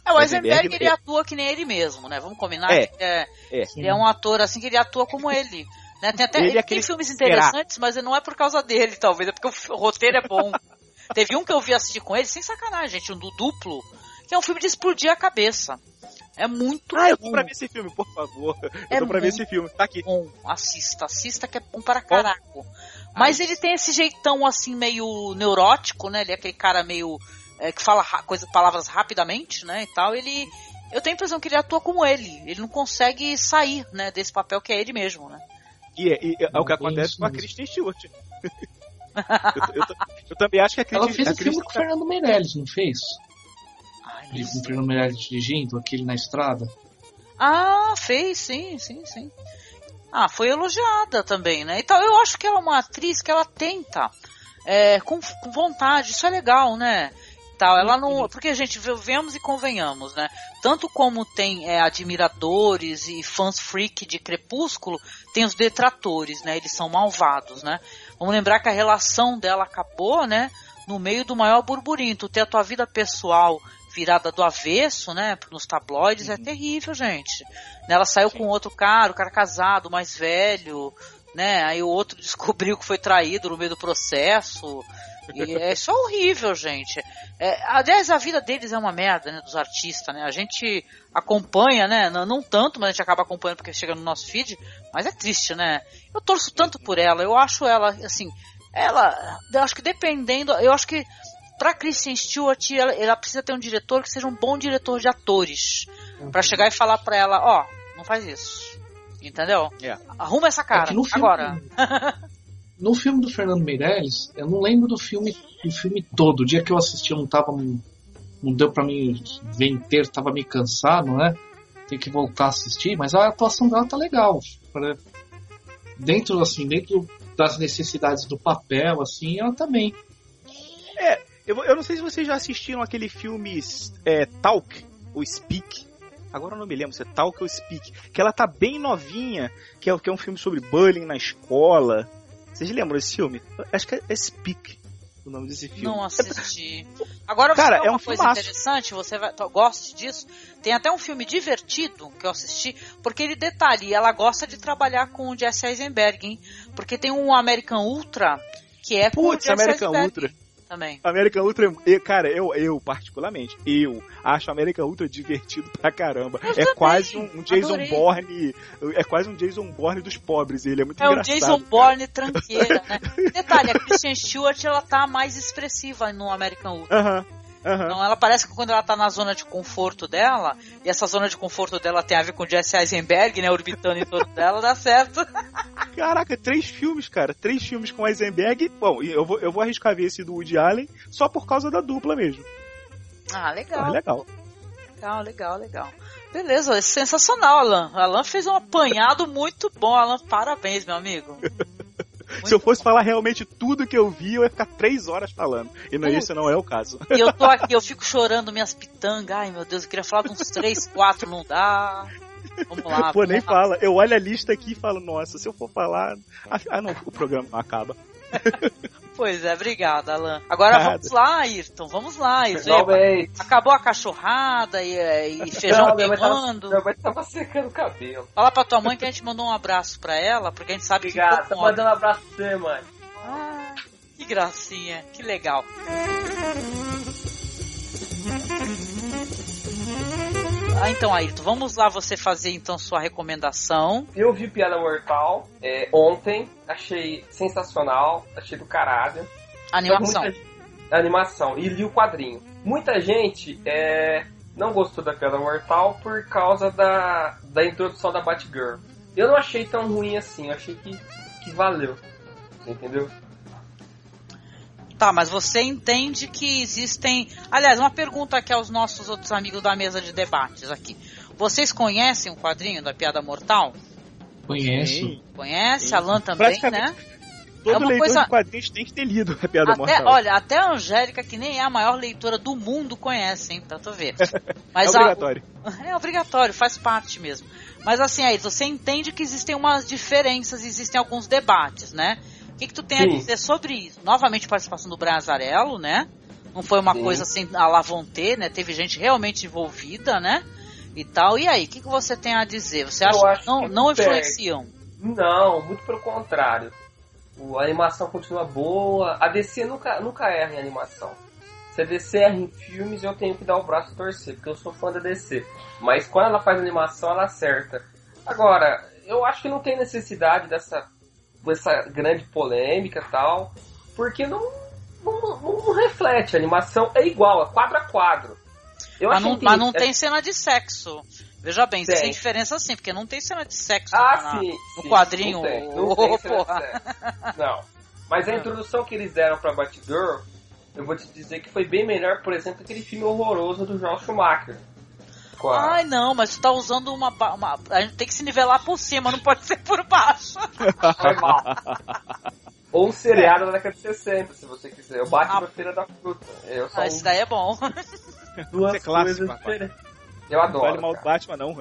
G: É, o Eisenberg, ele é... atua que nem ele mesmo, né? Vamos combinar? É, é, é. Ele é um ator assim que ele atua como ele. Né? Tem até ele, ele tem filmes interessantes, mas não é por causa dele, talvez, é porque o roteiro é bom. Teve um que eu vi assistir com ele, sem sacanagem, gente, um do duplo, que é um filme de explodir a cabeça. É muito
I: Ah, eu tô pra ver esse filme, por favor. Eu é tô pra ver esse filme, tá aqui.
G: Bom, assista, assista que é bom para caraco. Mas Ai. ele tem esse jeitão assim meio neurótico, né? Ele é aquele cara meio é, que fala coisa, palavras rapidamente, né, e tal, ele eu tenho a impressão que ele atua como ele. Ele não consegue sair, né, desse papel que é ele mesmo, né?
I: E é, e é, é o que acontece com a Kristen Stewart. eu, eu, eu, também acho que a
H: Ela fez o filme com o Fernando Meirelles, não fez?
G: Ai,
H: Com o Fernando Meirelles dirigindo, aquele na estrada.
G: Ah, fez, sim, sim, sim. Ah, foi elogiada também, né? Então eu acho que ela é uma atriz que ela tenta é, com, com vontade, isso é legal, né? Tal, ela não, porque a gente vemos e convenhamos, né? Tanto como tem é, admiradores e fãs freak de Crepúsculo, tem os detratores, né? Eles são malvados, né? Vamos lembrar que a relação dela acabou, né? No meio do maior burburinho. Tu ter a tua vida pessoal virada do avesso, né? Nos tabloides é terrível, gente. Ela saiu com outro cara, o cara casado, mais velho, né? Aí o outro descobriu que foi traído no meio do processo. E é só horrível, gente. É, aliás, a vida deles é uma merda, né? Dos artistas, né? A gente acompanha, né? Não, não, tanto, mas a gente acaba acompanhando porque chega no nosso feed. Mas é triste, né? Eu torço tanto por ela. Eu acho ela, assim, ela, eu acho que dependendo, eu acho que pra Kristen Stewart, ela, ela, precisa ter um diretor que seja um bom diretor de atores. Uhum. para chegar e falar pra ela, ó, oh, não faz isso. Entendeu?
I: Yeah.
G: Arruma essa cara, é agora.
H: no filme do Fernando Meirelles, eu não lembro do filme, do filme todo. O dia que eu assisti, eu não tava. Não deu pra mim ver inteiro, tava meio cansado, né? Tem que voltar a assistir, mas a atuação dela tá legal. Dentro, assim, dentro das necessidades do papel, assim, ela tá bem.
I: É, eu, eu não sei se vocês já assistiram aquele filme é, Talk, ou Speak. Agora eu não me lembro se é Talk ou Speak. Que ela tá bem novinha, que é, que é um filme sobre bullying na escola. Vocês lembram desse filme? Acho que é Speak o nome desse filme.
G: Não assisti. Agora,
I: Cara, é
G: uma
I: um
G: coisa
I: filmaço.
G: interessante, você vai, goste disso. Tem até um filme divertido que eu assisti, porque ele detalhe, ela gosta de trabalhar com o Jesse Eisenberg, hein? Porque tem um American Ultra que é com
I: Putz,
G: o Jesse
I: American
G: Eisenberg
I: Ultra.
G: Também.
I: American Ultra, cara, eu, eu particularmente, eu acho American Ultra divertido pra caramba.
G: Eu
I: é
G: também,
I: quase um, um Jason
G: adorei.
I: Bourne, é quase um Jason Bourne dos pobres, ele é muito
G: É o
I: engraçado.
G: Jason
I: cara.
G: Bourne tranqueira, né? Detalhe, a Kristen Stewart ela tá mais expressiva no American Ultra.
I: Aham, aham.
G: Então ela parece que quando ela tá na zona de conforto dela, e essa zona de conforto dela tem a ver com o Jesse Eisenberg, né, orbitando em torno dela, dá certo.
I: Caraca, três filmes, cara. Três filmes com Eisenberg. Bom, eu vou, eu vou arriscar ver esse do Woody Allen só por causa da dupla mesmo.
G: Ah, legal,
I: legal.
G: legal, legal, legal. Beleza, é sensacional, Alan. Alan fez um apanhado muito bom, Alan. Parabéns, meu amigo.
I: Se eu fosse falar realmente tudo que eu vi, eu ia ficar três horas falando. E não,
G: Putz.
I: esse não é o caso.
G: E eu tô aqui, eu fico chorando minhas pitangas. Ai, meu Deus, eu queria falar de uns três, quatro, não dá. Vamos lá.
I: Pô,
G: vamos
I: nem
G: lá.
I: fala. Eu olho a lista aqui e falo, nossa, se eu for falar. Ah, ah, não, o programa não acaba.
G: Pois é, obrigada, Alan. Agora
I: Nada.
G: vamos lá, Ayrton. Vamos lá, Ayrton.
J: Finalmente.
G: Acabou a cachorrada e, é, e feijão
J: Não,
G: queimando.
J: Minha mãe tava secando o cabelo.
G: Fala pra tua mãe que a gente mandou um abraço pra ela, porque a gente sabe
J: Obrigado,
G: que
J: tô
G: incomoda.
J: mandando um abraço pra você, mãe.
G: Ah, que gracinha, que legal. Ah, então, Ayrton, vamos lá você fazer então sua recomendação.
J: Eu vi Piada Mortal é, ontem, achei sensacional, achei do caralho.
G: Animação.
J: Muita- animação. E li o quadrinho. Muita gente é, não gostou da Piada Mortal por causa da, da introdução da Batgirl. Eu não achei tão ruim assim, eu achei que, que valeu. Entendeu?
G: Tá, mas você entende que existem. Aliás, uma pergunta aqui aos nossos outros amigos da mesa de debates aqui. Vocês conhecem o quadrinho da Piada Mortal?
H: Conheço.
I: Sim.
G: Conhece?
I: Sim.
G: Alan também, né?
I: Todo
G: É uma
I: leitor
G: coisa-
I: de quadrinhos tem que ter lido a piada
G: Até,
I: mortal.
G: olha, até a Angélica, que nem é a maior leitora do mundo, conhece, hein? Pra tu ver. Mas
I: é
G: a-
I: obrigatório.
G: É obrigatório, faz parte mesmo. Mas assim, aí, você entende que existem umas diferenças, existem alguns debates, né? O que, que tu tem a
J: Sim.
G: dizer sobre isso? Novamente, participação do Brazarello, né? Não foi uma
J: Sim.
G: coisa assim, a lavonter, né? Teve gente realmente envolvida, né? E tal. E aí, o que, que você tem a dizer? Você acha que não,
J: que
G: não influenciam?
J: Não, muito pelo contrário. O- a animação continua boa. A DC nunca, nunca erra em animação. Se a DC erra em filmes, eu tenho que dar o braço a torcer, porque eu sou fã da DC. Mas quando ela faz animação, ela acerta. Agora, eu acho que não tem necessidade dessa, dessa grande polêmica e tal, porque não, não, não- reflete. A animação é igual, é quadro a quadro. Eu
G: Mas não, mas não
J: é-
G: tem cena de sexo. Veja bem,
J: Tem.
G: tem diferença sim, porque não tem cena de sexo
J: Ah,
G: na-
J: sim,
G: no
J: sim,
G: quadrinho.
J: Não tem, não tem
G: porra.
J: sexo. Não. Mas a introdução que eles deram pra Batgirl, eu vou te dizer que foi bem melhor, por exemplo, aquele filme horroroso do Joel Schumacher. A-
G: Ai, não, mas tu tá usando uma, uma. A gente tem que se nivelar por cima, não pode ser por baixo.
J: Foi mal. Ou um seriado da década de 60, se você quiser. Eu bate
G: Ah.
J: pra Feira da Fruta. Eu só
G: Ah, esse daí é bom.
J: duas
I: Isso é clássico,
J: coisas. Eu
I: Não
J: adoro.
I: vale mal do
J: cara.
I: Batman, não.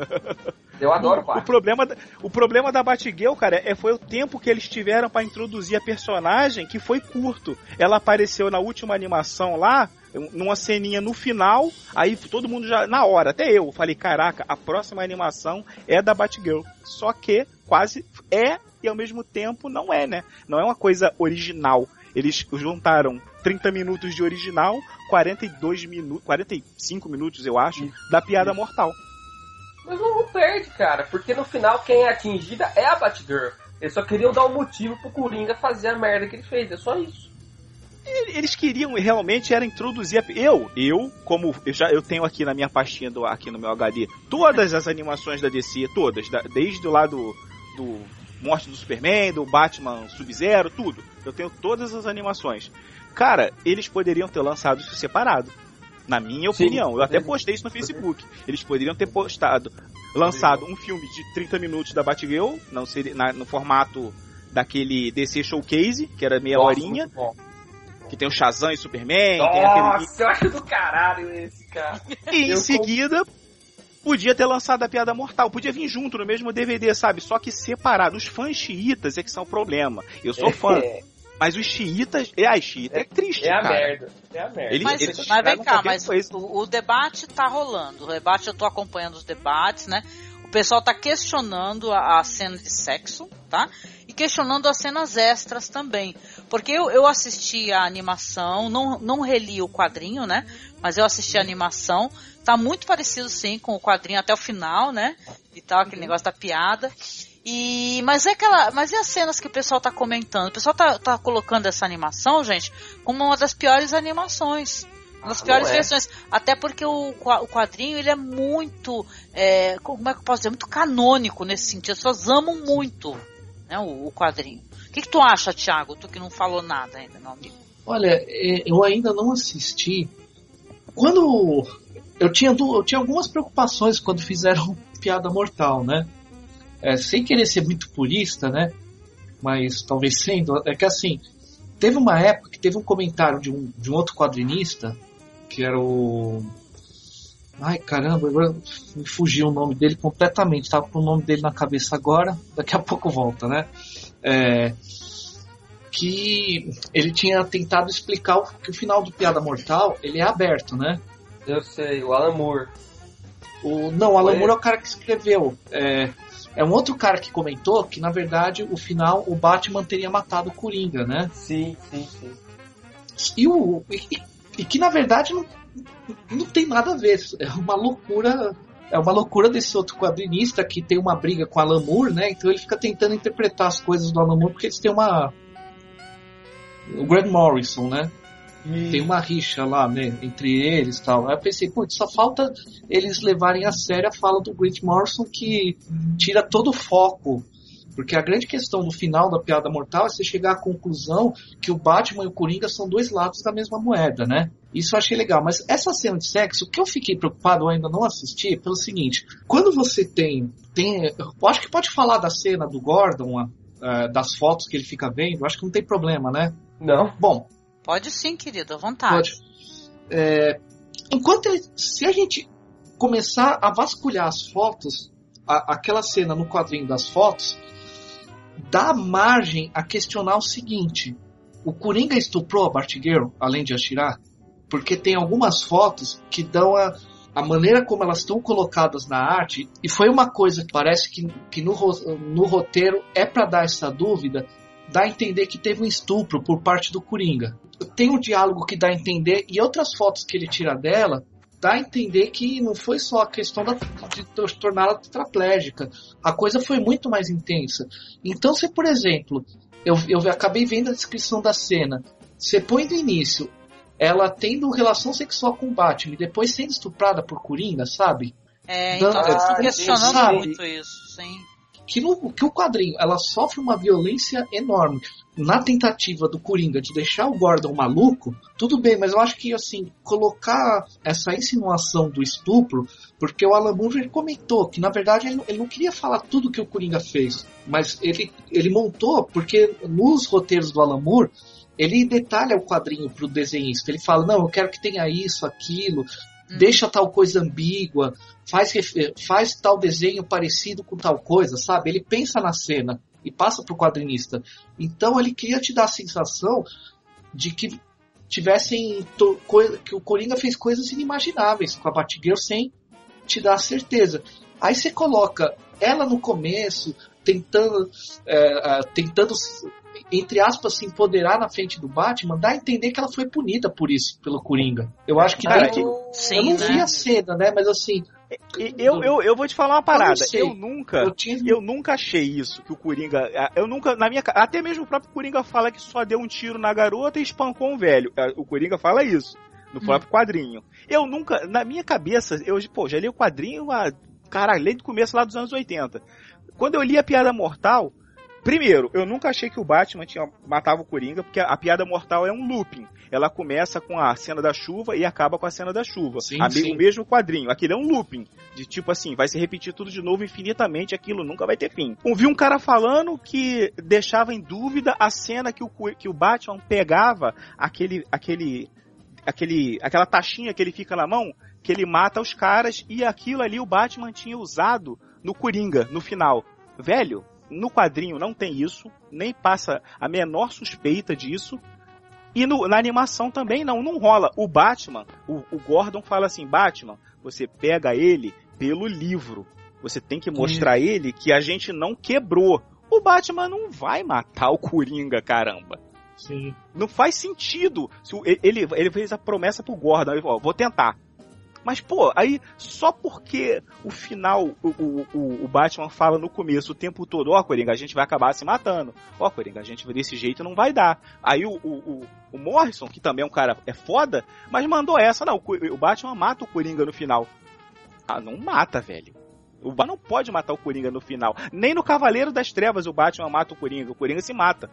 J: Eu adoro
I: o,
J: Batman.
I: problema, da- o problema da Batgirl, cara, é, foi o tempo que eles tiveram pra introduzir a personagem, que foi curto. Ela apareceu na última animação lá, numa ceninha no final, aí todo mundo já, na hora, até eu, falei, caraca, a próxima animação é da Batgirl. Só que quase é e ao mesmo tempo não é, né? Não é uma coisa original. Eles juntaram 30 minutos de original, 42 minutos, 45 minutos, eu acho, da piada mortal.
J: Mas não perde, cara, porque no final quem é atingida é a Batgirl. Eles só queriam dar um motivo pro Coringa fazer a merda que ele fez, é só isso.
I: Eles queriam realmente era introduzir a... eu eu como eu já eu tenho aqui na minha pastinha do aqui no meu HD todas as animações da DC todas da- desde o lado do morte do Superman do Batman Sub-Zero tudo. Eu tenho todas as animações. Cara eles poderiam ter lançado isso separado na minha
J: Sim.
I: opinião. Eu até postei isso no Facebook. Eles poderiam ter postado lançado um filme de 30 minutos da Batgirl não seria na- no formato daquele DC Showcase que era meia
J: Nossa,
I: horinha. Que tem o Shazam e Superman, tem aquele.
J: Nossa, eu acho do caralho esse, cara.
I: E em
J: eu
I: seguida, podia ter lançado a Piada Mortal. Podia vir junto no mesmo DVD, sabe? Só que separado. Os fãs xiitas é que são o problema. Eu sou fã.
J: É,
I: Mas os xiitas. É, a xiita é, triste,
J: é a
I: cara.
J: merda. É a merda.
I: Eles-
G: Mas,
I: eles
G: mas vem cá, mas o, o debate tá rolando. O debate, eu tô acompanhando os debates, né? O pessoal tá questionando a, a cena de sexo, tá? E questionando as cenas extras também. Porque eu, eu assisti a animação, não, não reli o quadrinho, né? Mas eu assisti a animação. Tá muito parecido, sim, com o quadrinho até o final, né? E tal, aquele negócio da piada. E, mas é aquela, mas e as cenas que o pessoal tá comentando? O pessoal tá, tá colocando essa animação, gente, como uma das piores animações. Uma das
J: Ah,
G: piores
J: é.
G: versões. Até porque o, o quadrinho, ele é muito, é, como é que eu posso dizer? Muito canônico nesse sentido. As pessoas amam muito, né, o, o quadrinho. O que, que tu acha, Thiago? Tu que não falou nada ainda, meu amigo.
H: Olha, é, eu ainda não assisti. Quando eu tinha, eu tinha algumas preocupações quando fizeram Piada Mortal, né? É, sem querer ser muito purista, né? Mas talvez sendo, é que assim, teve uma época que teve um comentário de um, de um outro quadrinista, que era o. Ai caramba, agora me fugiu o nome dele completamente, tava com o nome dele na cabeça agora, daqui a pouco volta, né? É, que ele tinha tentado explicar o- que o final do Piada Mortal ele é aberto, né?
J: Eu sei, o Alan Moore.
H: O, não, o Alan
J: Foi?
H: Moore é o cara que escreveu. É, é um outro cara que comentou que, na verdade, o final o Batman teria matado o Coringa, né?
J: Sim, sim, sim.
H: E, o, e, e que, na verdade, não, não tem nada a ver. É uma loucura. É uma loucura desse outro quadrinista que tem uma briga com o Alan Moore, né? Então ele fica tentando interpretar as coisas do Alan Moore porque eles têm uma. O Grant Morrison, né? tem uma rixa lá, né, entre eles e tal. Aí eu pensei, putz, só falta eles levarem a sério a fala do Grant Morrison que tira todo o foco. Porque a grande questão no final da piada mortal é você chegar à conclusão que o Batman e o Coringa são dois lados da mesma moeda, né? Isso eu achei legal. Mas essa cena de sexo, o que eu fiquei preocupado, eu ainda não assisti, é pelo seguinte: quando você tem. tem eu acho que pode falar da cena do Gordon, a- das fotos que ele fica vendo, eu acho que não tem problema, né?
J: Não.
H: Bom,
G: Pode sim, querido, à vontade.
H: Pode. É, enquanto ele- se a gente começar a vasculhar as fotos, a- aquela cena no quadrinho das fotos, dá margem a questionar o seguinte: o Coringa estuprou a Batgirl, além de atirar? Porque tem algumas fotos que dão a, a maneira como elas estão colocadas na arte, e foi uma coisa que parece que, que no, no roteiro é para dar essa dúvida, dá a entender que teve um estupro por parte do Coringa. Tem um diálogo que dá a entender, e outras fotos que ele tira dela, dá a entender que não foi só a questão da, de tor- torná-la tetraplégica. A coisa foi muito mais intensa. Então, se por exemplo, eu, eu acabei vendo a descrição da cena, você põe no início ela tendo relação sexual com o Batman e depois sendo estuprada por Coringa, sabe?
G: É,
H: Dan-
G: então eu
J: Ah,
G: tô questionando
H: sabe?
G: muito isso, sim.
H: que, no, que o quadrinho ela sofre uma violência enorme. na tentativa do Coringa de deixar o Gordon maluco, tudo bem, mas eu acho que assim, colocar essa insinuação do estupro, porque o Alan Moore comentou que na verdade ele, ele, não queria falar tudo que o Coringa fez, mas ele, ele montou, porque nos roteiros do Alan Moore, ele detalha o quadrinho pro desenhista. Ele fala, não, eu quero que tenha isso, aquilo, hum. deixa tal coisa ambígua, faz, faz tal desenho parecido com tal coisa, sabe? Ele pensa na cena e passa para o quadrinista. Então ele queria te dar a sensação de que tivessem que o Coringa fez coisas inimagináveis com a Batgirl sem te dar certeza. Aí você coloca ela no começo tentando é, é, tentando entre aspas se empoderar na frente do Batman, dá a entender que ela foi punida por isso pelo Coringa. Eu acho que,
I: Cara,
H: que
G: sim,
H: eu não
G: né?
H: vi a cena, né? Mas assim,
I: eu, eu, eu vou te falar uma parada.
H: Eu,
I: eu nunca,
H: eu, tinha...
I: eu, nunca achei isso que o Coringa, eu nunca na minha, até mesmo o próprio Coringa fala que só deu um tiro na garota e espancou um velho. O Coringa fala isso no
G: Hum.
I: próprio quadrinho. Eu nunca, na minha cabeça, eu pô, já li o quadrinho, a, caralho, desde o começo lá dos anos 80. Quando eu li a Piada Mortal, Primeiro, eu nunca achei que o Batman tinha, matava o Coringa, porque a, a piada mortal é um looping. Ela começa com a cena da chuva e acaba com a cena da chuva.
H: Sim,
I: a,
H: sim.
I: O mesmo quadrinho. Aquilo é um looping. De tipo assim, vai se repetir tudo de novo infinitamente, aquilo nunca vai ter fim. Ouvi um cara falando que deixava em dúvida a cena que o, que o Batman pegava aquele, aquele, aquele, aquela taxinha que ele fica na mão, que ele mata os caras, e aquilo ali o Batman tinha usado no Coringa, no final. Velho, no quadrinho não tem isso, nem passa a menor suspeita disso. E no, na animação também não, não rola. O Batman, o, o, Gordon fala assim: Batman, você pega ele pelo livro. Você tem que mostrar Sim. ele que a gente não quebrou. O Batman não vai matar o Coringa, caramba.
H: Sim.
I: Não faz sentido. Ele, ele fez a promessa pro Gordon, ele falou, vou tentar. Mas, pô, aí só porque o final, o, o, o Batman fala no começo o tempo todo, ó, oh, Coringa, a gente vai acabar se matando. Ó, oh, Coringa, a gente desse jeito não vai dar. Aí o, o, o, Morrison, que também é um cara é foda, mas mandou essa, não, o Batman mata o Coringa no final. Ah, não mata, velho. O Batman não pode matar o Coringa no final. Nem no Cavaleiro das Trevas o Batman mata o Coringa. O Coringa se mata.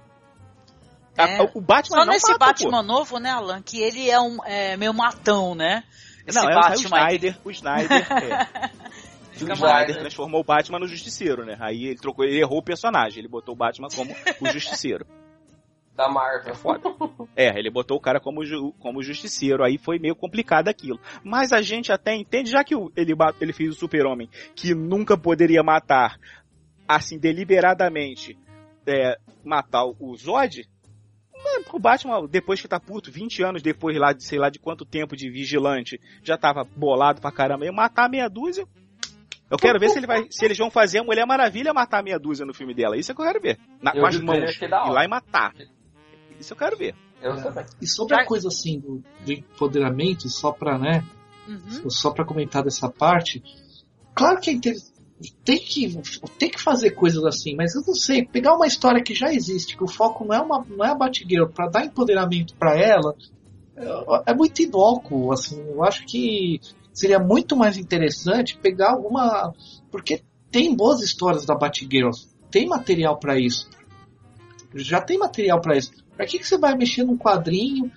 G: É.
I: O Batman
G: Só
I: não
G: nesse
I: mata,
G: Batman
I: pô.
G: novo, né, Alan? Que ele é um é, meio matão, né? Esse
I: não,
G: Batman
I: é o Snyder, o Snyder, é. o Snyder transformou o Batman no Justiceiro, né? Aí ele trocou, ele errou o personagem, ele botou o Batman como o Justiceiro.
J: Da Marvel.
I: É foda. É, ele botou o cara como, ju, como Justiceiro, aí foi meio complicado aquilo. Mas a gente até entende, já que o, ele, ele fez o Super-Homem, que nunca poderia matar, assim, deliberadamente, é, matar o Zod, o Batman, depois que tá puto, 20 anos depois lá de sei lá de quanto tempo de vigilante, já tava bolado pra caramba, ia matar meia dúzia. Eu quero ver se, ele vai, se eles vão fazer a Mulher Maravilha matar meia dúzia no filme dela. Isso é que eu quero ver. Na,
J: eu
I: com as mãos. Ir lá e matar. Isso eu quero ver.
J: Eu também.
H: E sobre a coisa assim do, do empoderamento, só pra, né? Uhum. Só pra comentar dessa parte. Claro que é interessante tem que, tem que fazer coisas assim, mas eu não sei, pegar uma história que já existe, que o foco não é, uma, não é a Batgirl, para dar empoderamento para ela, é, é, muito inócuo, assim, eu acho que seria muito mais interessante pegar alguma, porque tem boas histórias da Batgirl, tem material para isso, já tem material para isso, para que, que você vai mexer num quadrinho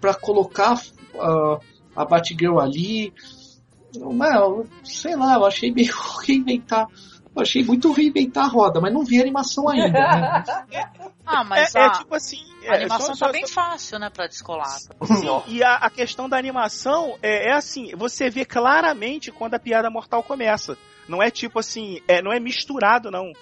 H: para colocar uh, a Batgirl ali, não, sei lá, eu achei meio reinventar. Eu achei muito reinventar a roda, mas não vi a animação ainda. Né?
G: ah, mas
I: é,
G: a,
I: é tipo assim.
G: a animação só, tá só, bem só... fácil, né, pra descolar.
I: Sim, e a, a, questão da animação é, é, assim: você vê claramente quando a piada mortal começa. Não é tipo assim, é, não é misturado, não.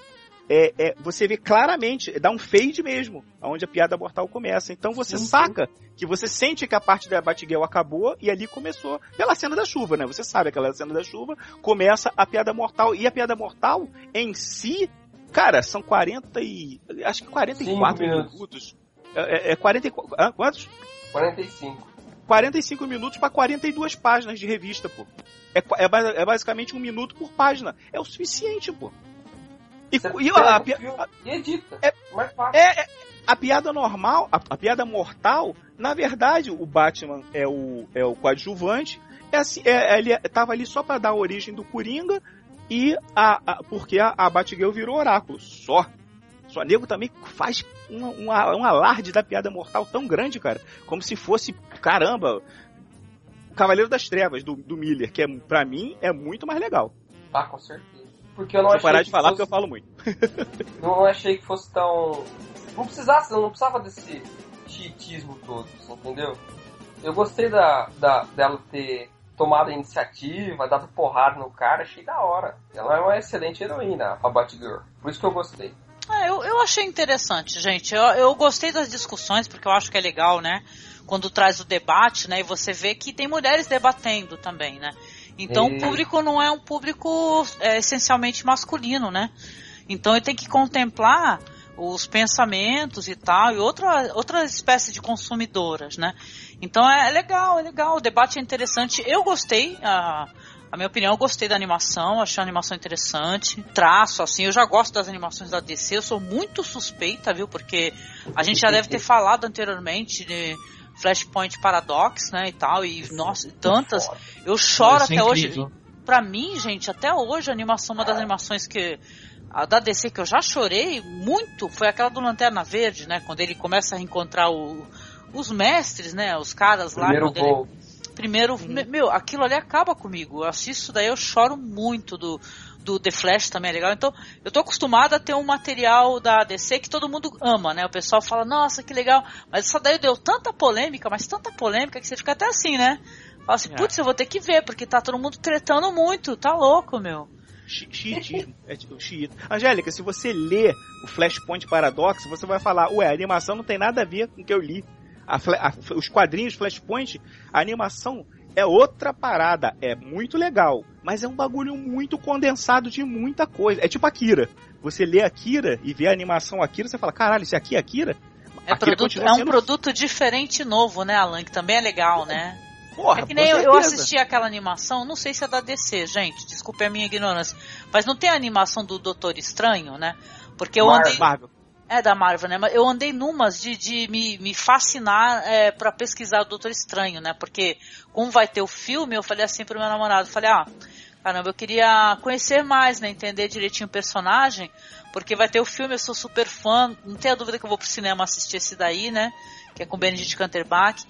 I: É, é, você vê claramente, dá um fade mesmo, onde a piada mortal começa. Então você sim, saca sim. que você sente que a parte da Batgirl acabou e ali começou pela cena da chuva, né? Você sabe aquela cena da chuva, começa a piada mortal. E a piada mortal em si, cara, são 40 e. acho que 44 minutos. minutos. É, é 44. Ah, quantos?
J: 45.
I: 45 minutos para 42 páginas de revista, pô. É, é, é basicamente um minuto por página. É o suficiente, pô.
J: E, e a, a, a, e edita.
I: É, é, é, a piada normal, a, a, piada mortal, na verdade, o Batman é o, é o coadjuvante. É assim, é, ele tava ali só para dar a origem do Coringa e a, a porque a, a Batgirl virou oráculo. Só. Só nego também faz um, um, um alarde da piada mortal tão grande, cara. Como se fosse, caramba, o Cavaleiro das Trevas, do, do Miller, que é, pra mim é muito mais legal.
J: Ah, com certeza. Porque eu não
I: Vou
J: achei
I: parar de
J: que
I: falar
J: fosse...
I: porque eu falo muito.
J: Não achei que fosse tão. Não precisasse, não precisava desse chiitismo todo, entendeu? Eu gostei da, da, dela ter tomado a iniciativa, dado porrada no cara, achei da hora. Ela é uma excelente heroína, a Batgirl. Por isso que eu gostei.
G: É, eu, eu achei interessante, gente. Eu, eu gostei das discussões, porque eu acho que é legal, né? Quando traz o debate, né? E você vê que tem mulheres debatendo também, né? Então o público não é um público é, essencialmente masculino, né? Então ele tem que contemplar os pensamentos e tal, e outra, outra espécie de consumidoras, né? Então é, é legal, é legal, o debate é interessante. Eu gostei, a, a minha opinião, eu gostei da animação, achei a animação interessante. Traço, assim, eu já gosto das animações da DC, eu sou muito suspeita, viu? Porque a gente já deve ter falado anteriormente de Flashpoint Paradox, né, e tal, e nossa, e tantas. Eu choro
H: é
G: até hoje. Pra mim, gente, até hoje a animação, uma das animações que a da DC que eu já chorei muito foi aquela do Lanterna Verde, né? Quando ele começa a reencontrar o- os mestres, né? Os caras lá.
J: Primeiro
G: quando ele-. Primeiro, me- meu, aquilo ali acaba comigo. Eu assisto daí, eu choro muito do, do The Flash também é legal. Então, eu tô acostumada a ter um material da DC que todo mundo ama, né? O pessoal fala, nossa, que legal. Mas essa daí deu tanta polêmica, mas tanta polêmica que você fica até assim, né? Fala assim,
I: É.
G: putz, eu vou ter que ver, porque tá todo mundo tretando muito, tá louco, meu.
I: Chiitismo. É tipo xiita. Angélica, se você lê o Flashpoint Paradox, você vai falar, ué, a animação não tem nada a ver com o que eu li. A a- os quadrinhos Flashpoint, a animação é outra parada. É muito legal, mas é um bagulho muito condensado de muita coisa. É tipo Akira. Você lê Akira e vê a animação Akira, você fala, caralho, isso aqui é Akira?
G: É, produto, é um
I: sendo-
G: produto diferente novo, né, Alan? Que também é legal, né?
I: Porra,
G: É que nem eu, eu assisti aquela animação, não sei se é da DC, gente, desculpe a minha ignorância, mas não tem a animação do Doutor Estranho, né? Porque eu
J: Marvel.
G: andei.
I: Marvel.
G: É da Marvel, né? Mas eu andei numas de, de me, me fascinar é, para pesquisar o Doutor Estranho, né? Porque como vai ter o filme, eu falei assim pro meu namorado, falei, ah, caramba, eu queria conhecer mais, né? Entender direitinho o personagem, porque vai ter o filme, eu sou super fã, não tenha dúvida que eu vou pro cinema assistir esse daí, né? Que é com Benedict Cumberbatch.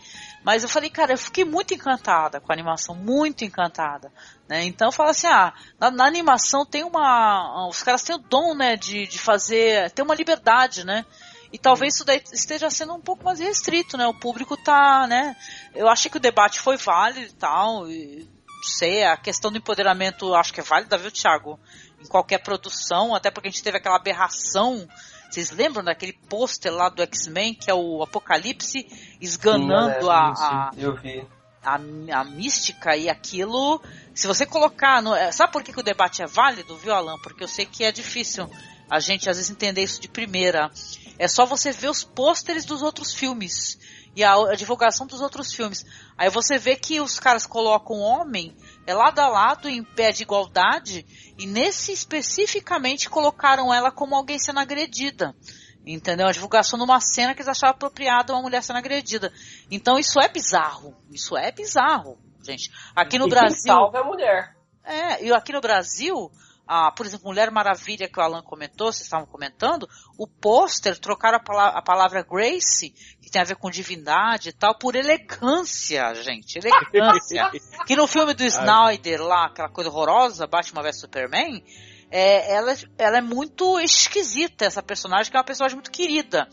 G: Mas eu falei, cara, eu fiquei muito encantada com a animação, muito encantada. Né? Então eu falo assim, ah, na, na animação tem uma. Os caras têm o dom, né, de, de fazer. tem uma liberdade, né? E talvez isso daí esteja sendo um pouco mais restrito, né? O público tá, né? Eu achei que o debate foi válido e tal. E, sei, a questão do empoderamento acho que é válida, viu, Thiago? Em qualquer produção, até porque a gente teve aquela aberração. Vocês lembram daquele pôster lá do X-Men, que é o Apocalipse esganando
J: Sim,
G: a, a,
J: Eu vi.
G: a, a mística e aquilo. Se você colocar. No, é, sabe por que, que o debate é válido, viu, Alan? Porque eu sei que é difícil a gente às vezes entender isso de primeira. É só você ver os pôsteres dos outros filmes e a, a divulgação dos outros filmes. Aí você vê que os caras colocam o homem é lado a lado em pé de igualdade e nesse especificamente colocaram ela como alguém sendo agredida. Entendeu? A divulgação de uma cena que eles achavam apropriada uma mulher sendo agredida. Então isso é bizarro. Isso é bizarro, gente. Aqui no
J: e
G: Brasil.
J: salva é a mulher.
G: É, e aqui no Brasil, a, por exemplo, Mulher Maravilha que o Alan comentou, vocês estavam comentando, o pôster trocaram a, pala- a palavra Grace, que tem a ver com divindade e tal, por elegância, gente. Elegância. que no filme do Snyder lá, aquela coisa horrorosa, Batman vs Superman, é, ela, ela é muito esquisita, essa personagem, que é uma personagem muito querida.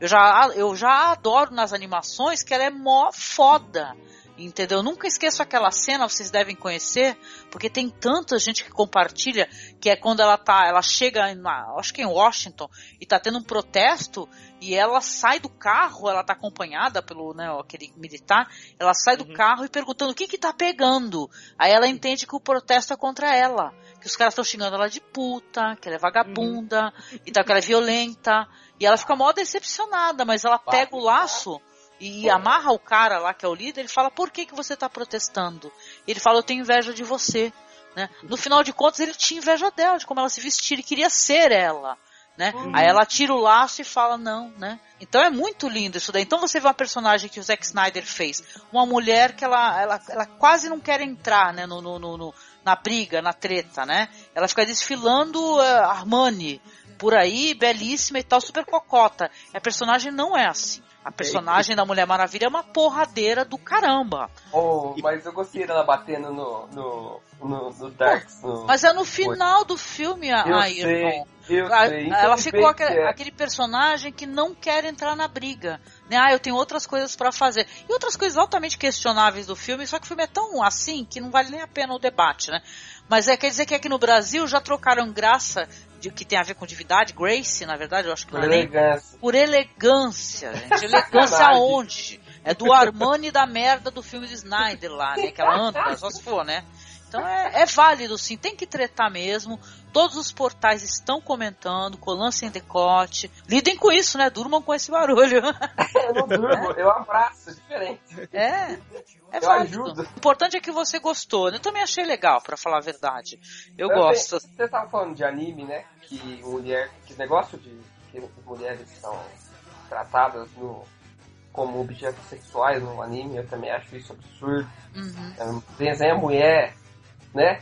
G: Eu já, eu já adoro nas animações que ela é mó foda. Entendeu? Eu nunca esqueço aquela cena, vocês devem conhecer, porque tem tanta gente que compartilha, que é quando ela tá, ela chega, na, acho que em Washington, e tá tendo um protesto, e ela sai do carro, ela tá acompanhada pelo, né, aquele militar, ela sai do carro e perguntando o que que tá pegando. Aí ela entende que o protesto é contra ela, que os caras estão xingando ela de puta, que ela é vagabunda, e tal, que ela é violenta, e ela fica mó decepcionada, mas ela pega o laço, e amarra o cara lá que é o líder, ele fala, por que, que você está protestando? Ele fala, eu tenho inveja de você. Né? No final de contas, ele tinha inveja dela, de como ela se vestia, ele queria ser ela. Né? Aí ela tira o laço e fala não, né? Então é muito lindo isso daí. Então você vê uma personagem que o Zack Snyder fez, uma mulher que ela, ela, ela quase não quer entrar, né, no, no, no, no- na briga, na treta, né? Ela fica desfilando uh, Armani, por aí, belíssima e tal, super cocota. A personagem não é assim. A personagem da Mulher Maravilha é uma porradeira do caramba.
J: Oh, mas eu gostei dela batendo no, no, no, no Darks. No...
G: Mas é no final do filme, a
J: Eu
G: Ayrton.
J: sei, eu
G: A-
J: sei.
G: Ela ficou aquele,
J: é.
G: aquele personagem que não quer entrar na briga. Né? Ah, eu tenho outras coisas pra fazer. E outras coisas altamente questionáveis do filme, só que o filme é tão assim que não vale nem a pena o debate, né? Mas é, quer dizer que aqui no Brasil já trocaram graça de que tem a ver com divindade, Grace, na verdade, eu acho que
J: Por
G: não é nem
J: elegância.
G: por elegância, gente. Elegância aonde? É do Armani da merda do filme de Snyder lá, né? Que ela anda, só se for, né? Então é, é válido, sim. Tem que tretar mesmo. Todos os portais estão comentando, colando sem decote. Lidem com isso, né? Durmam com esse barulho.
J: Eu não durmo, eu abraço, é diferente.
G: É. É
J: Eu
G: válido.
J: ajudo.
G: O importante é que você gostou. Eu também achei legal, pra falar a verdade. Eu,
J: Eu
G: gosto.
J: tenho- Você tava falando de anime, né? Que mulher. Que negócio de. Que as mulheres são tratadas no, como objetos sexuais no anime, eu também acho isso absurdo.
G: Uhum.
J: É, Desenha mulher, né?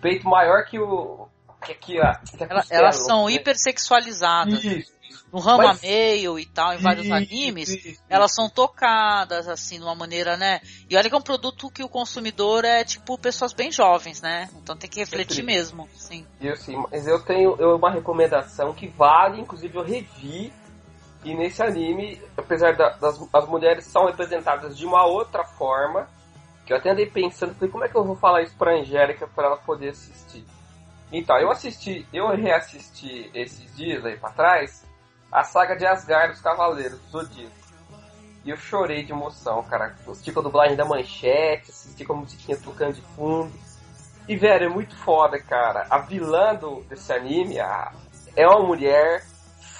J: Peito maior que o. Que aqui, ó. Que a
G: Ela-
J: costela,
G: elas são
J: né?
G: hipersexualizadas.
J: Isso.
G: No
J: Mas-
G: Meio e tal, em vários
J: Isso,
G: animes,
J: isso,
G: elas são tocadas, assim, de uma maneira, né? E olha que é um produto que o consumidor é, tipo, pessoas bem jovens, né? Então tem que refletir mesmo, sim.
J: Eu sim, mas eu tenho eu, uma recomendação que vale, inclusive eu revi. E nesse anime, apesar da- das as mulheres são representadas de uma outra forma, que eu até andei pensando, falei, como é que eu vou falar isso pra Angélica pra ela poder assistir? Então, eu assisti, eu reassisti esses dias aí pra trás, a saga de Asgard dos Cavaleiros do Zodíaco. E eu chorei de emoção, cara. Assisti com a dublagem da manchete, assisti com a musiquinha tocando de fundo. E, velho, é muito foda, cara. A vilã do, desse anime a- é uma mulher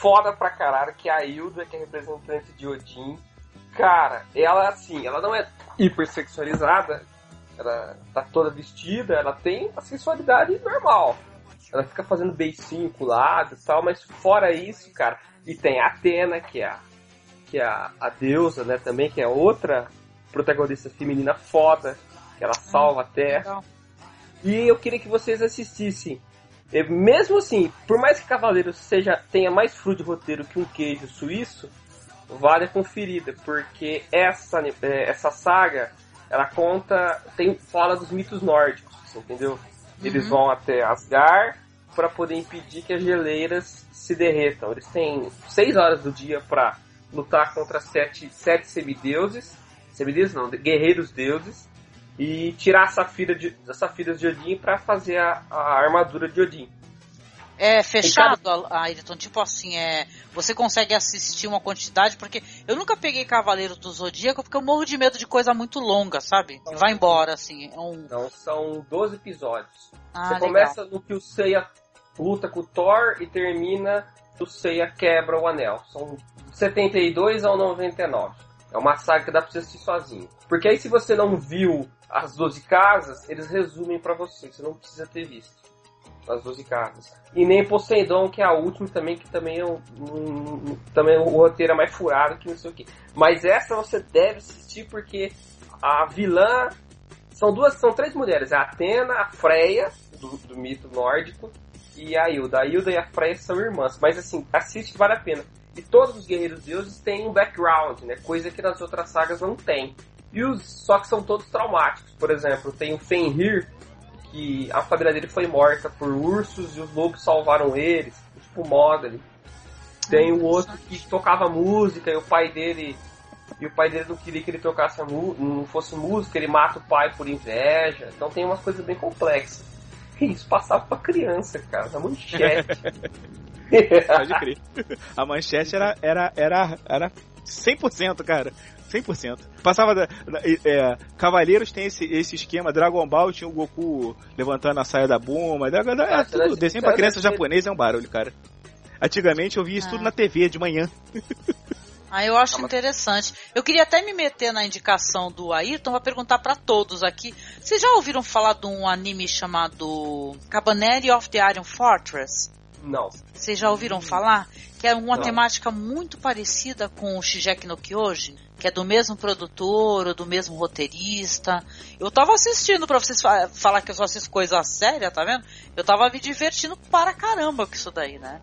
J: foda pra caralho, que é a Hilda, que é representante de Odin. Cara, ela, assim, ela não é hipersexualizada, ela tá toda vestida, ela tem a sensualidade normal. Ela fica fazendo beicinho com o lado e tal, mas fora isso, cara, e tem a Atena, que é a, que é a, a deusa, né, também, que é outra protagonista feminina foda, que ela salva a Terra. E eu queria que vocês assistissem. E mesmo assim, por mais que Cavaleiros seja, tenha mais fruto de roteiro que um queijo suíço, vale a conferida, porque essa, eh, essa saga, ela conta, tem, fala dos mitos nórdicos, entendeu? Eles
G: Uhum.
J: vão até Asgard para poder impedir que as geleiras se derretam. Eles têm seis horas do dia para lutar contra sete, sete semideuses, semideuses não, guerreiros deuses, e tirar a safira de, as safiras de Odin para fazer a, a armadura de Odin.
G: É fechado, a Ayrton, tipo assim, é. Você consegue assistir uma quantidade, porque eu nunca peguei Cavaleiros do Zodíaco porque eu morro de medo de coisa muito longa, sabe? E vai embora, assim. É um...
J: Então são 12 episódios.
G: Ah,
J: Você
G: legal.
J: começa no que o Seiya luta com o Thor e termina que o Seiya quebra o anel. São 72 ao 99. É uma saga que dá pra você assistir sozinho. Porque aí se você não viu as 12 casas, eles resumem pra você. Você não precisa ter visto as 12 casas. E nem Poseidon, que é a última também, que também é um, um- também o roteiro é mais furado que não sei o que. Mas essa você deve assistir porque a vilã são duas, são três mulheres, a Atena, a Freya, do, do mito nórdico, e a Hilda. A Hilda e a Freya são irmãs, mas assim, assiste vale a pena. E todos os guerreiros deuses têm um background, né? Coisa que nas outras sagas não tem. E os, só que são todos traumáticos. Por exemplo, tem o Fenrir, que a família dele foi morta por ursos e os lobos salvaram eles, tipo o Modali. Tem o outro que tocava música e o pai dele e o pai dele não queria que ele tocasse não fosse música, ele mata o pai por inveja. Então tem umas coisas bem complexas. E isso passava pra criança, cara, na manchete.
I: Pode crer. A manchete era, era, era, era 100%, cara. 100%. Passava da. da- é, Cavaleiros tem esse, esse esquema. Dragon Ball tinha o Goku levantando a saia da Buma. Dragon, é
J: Ah,
I: tudo, desenho pra criança
J: que-
I: japonesa é um barulho, cara. Antigamente eu via isso
G: Ah.
I: tudo na TV de manhã.
G: Ah, eu acho interessante. Eu queria até me meter na indicação do Ayrton pra perguntar pra todos aqui. Vocês já ouviram falar de um anime chamado Cabaneri of the Iron Fortress?
J: Não.
G: Vocês já ouviram falar? Que é uma
J: Não.
G: temática muito parecida com o Shigeki no Kyojin, que é do mesmo produtor, ou do mesmo roteirista. Eu tava assistindo, pra vocês fa- falar que eu só assisto coisa séria, tá vendo? Eu tava me divertindo para caramba com isso daí, né?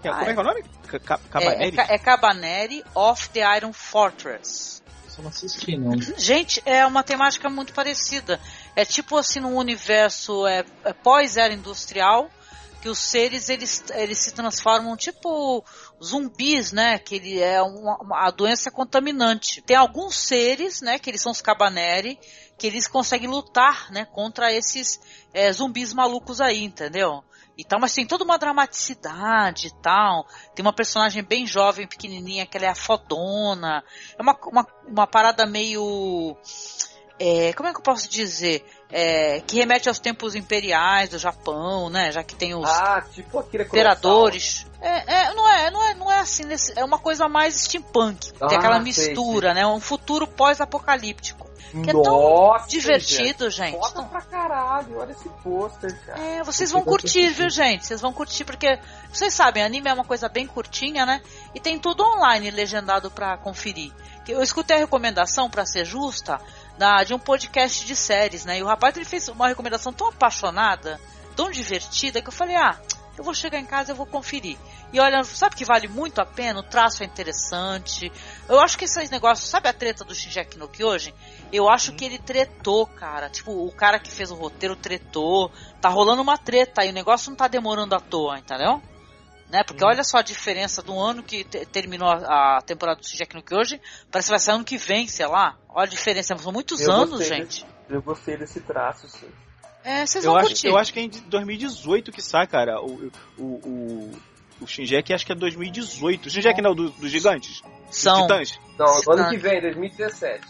I: Que é- Como é que é o nome? Ca- Ca-
G: É, é,
I: Cabaneri?
G: É Cabaneri of the Iron Fortress.
H: Só não assisti, não.
G: Gente, é uma temática muito parecida. É tipo assim num universo é, é pós-era industrial, que os seres eles, eles se transformam tipo zumbis, né? Que ele é uma, uma- a doença é contaminante. Tem alguns seres, né? Que eles são os Cabaneri, que eles conseguem lutar, né? Contra esses é, zumbis malucos aí, entendeu? E tal, mas tem toda uma dramaticidade e tal. Tem uma personagem bem jovem, pequenininha, que ela é a fodona. É uma, uma, uma parada meio. é, como é que eu posso dizer? É, que remete aos tempos imperiais do Japão, né? Já que tem os
J: Ah, tipo
G: imperadores. É, é, não é, não é, não é assim, é uma coisa mais steampunk.
J: Ah,
G: tem aquela
J: sei,
G: mistura, né? Um futuro pós-apocalíptico. Que é tão divertido, gente.
J: Foda pra caralho, olha esse pôster, cara.
G: É, vocês vão curtir, viu, gente? Vocês vão curtir, porque vocês sabem, anime é uma coisa bem curtinha, né? E tem tudo online legendado pra conferir. Que Eu escutei a recomendação, pra ser justa, da, de um podcast de séries, né? E o rapaz ele fez uma recomendação tão apaixonada, tão divertida, que eu falei, ah, eu vou chegar em casa e eu vou conferir. E olha, sabe que vale muito a pena? O traço é interessante. Eu acho que esses negócios, sabe a treta do Shinjeki no Kyojin? Eu acho que ele tretou, cara. Tipo, o cara que fez o roteiro tretou. Tá rolando uma treta aí, o negócio não tá demorando à toa, entendeu? Né? Porque olha só a diferença do ano que te- terminou a, a temporada do Shinjeki no Kyojin, parece que vai ser ano que vem, sei lá. Olha a diferença, são muitos
J: Eu
G: anos, gente.
J: Eu gostei desse traço, sim.
G: É, vocês
I: Eu
G: vão
I: acho,
G: curtir.
I: eu acho que é em 2018 que sai, cara. O, o, o, o Shinjeki acho que é 2018. O Shinjeki não, do- dos gigantes? Dos
G: São.
I: titãs?
J: Não, ano que vem, 2017.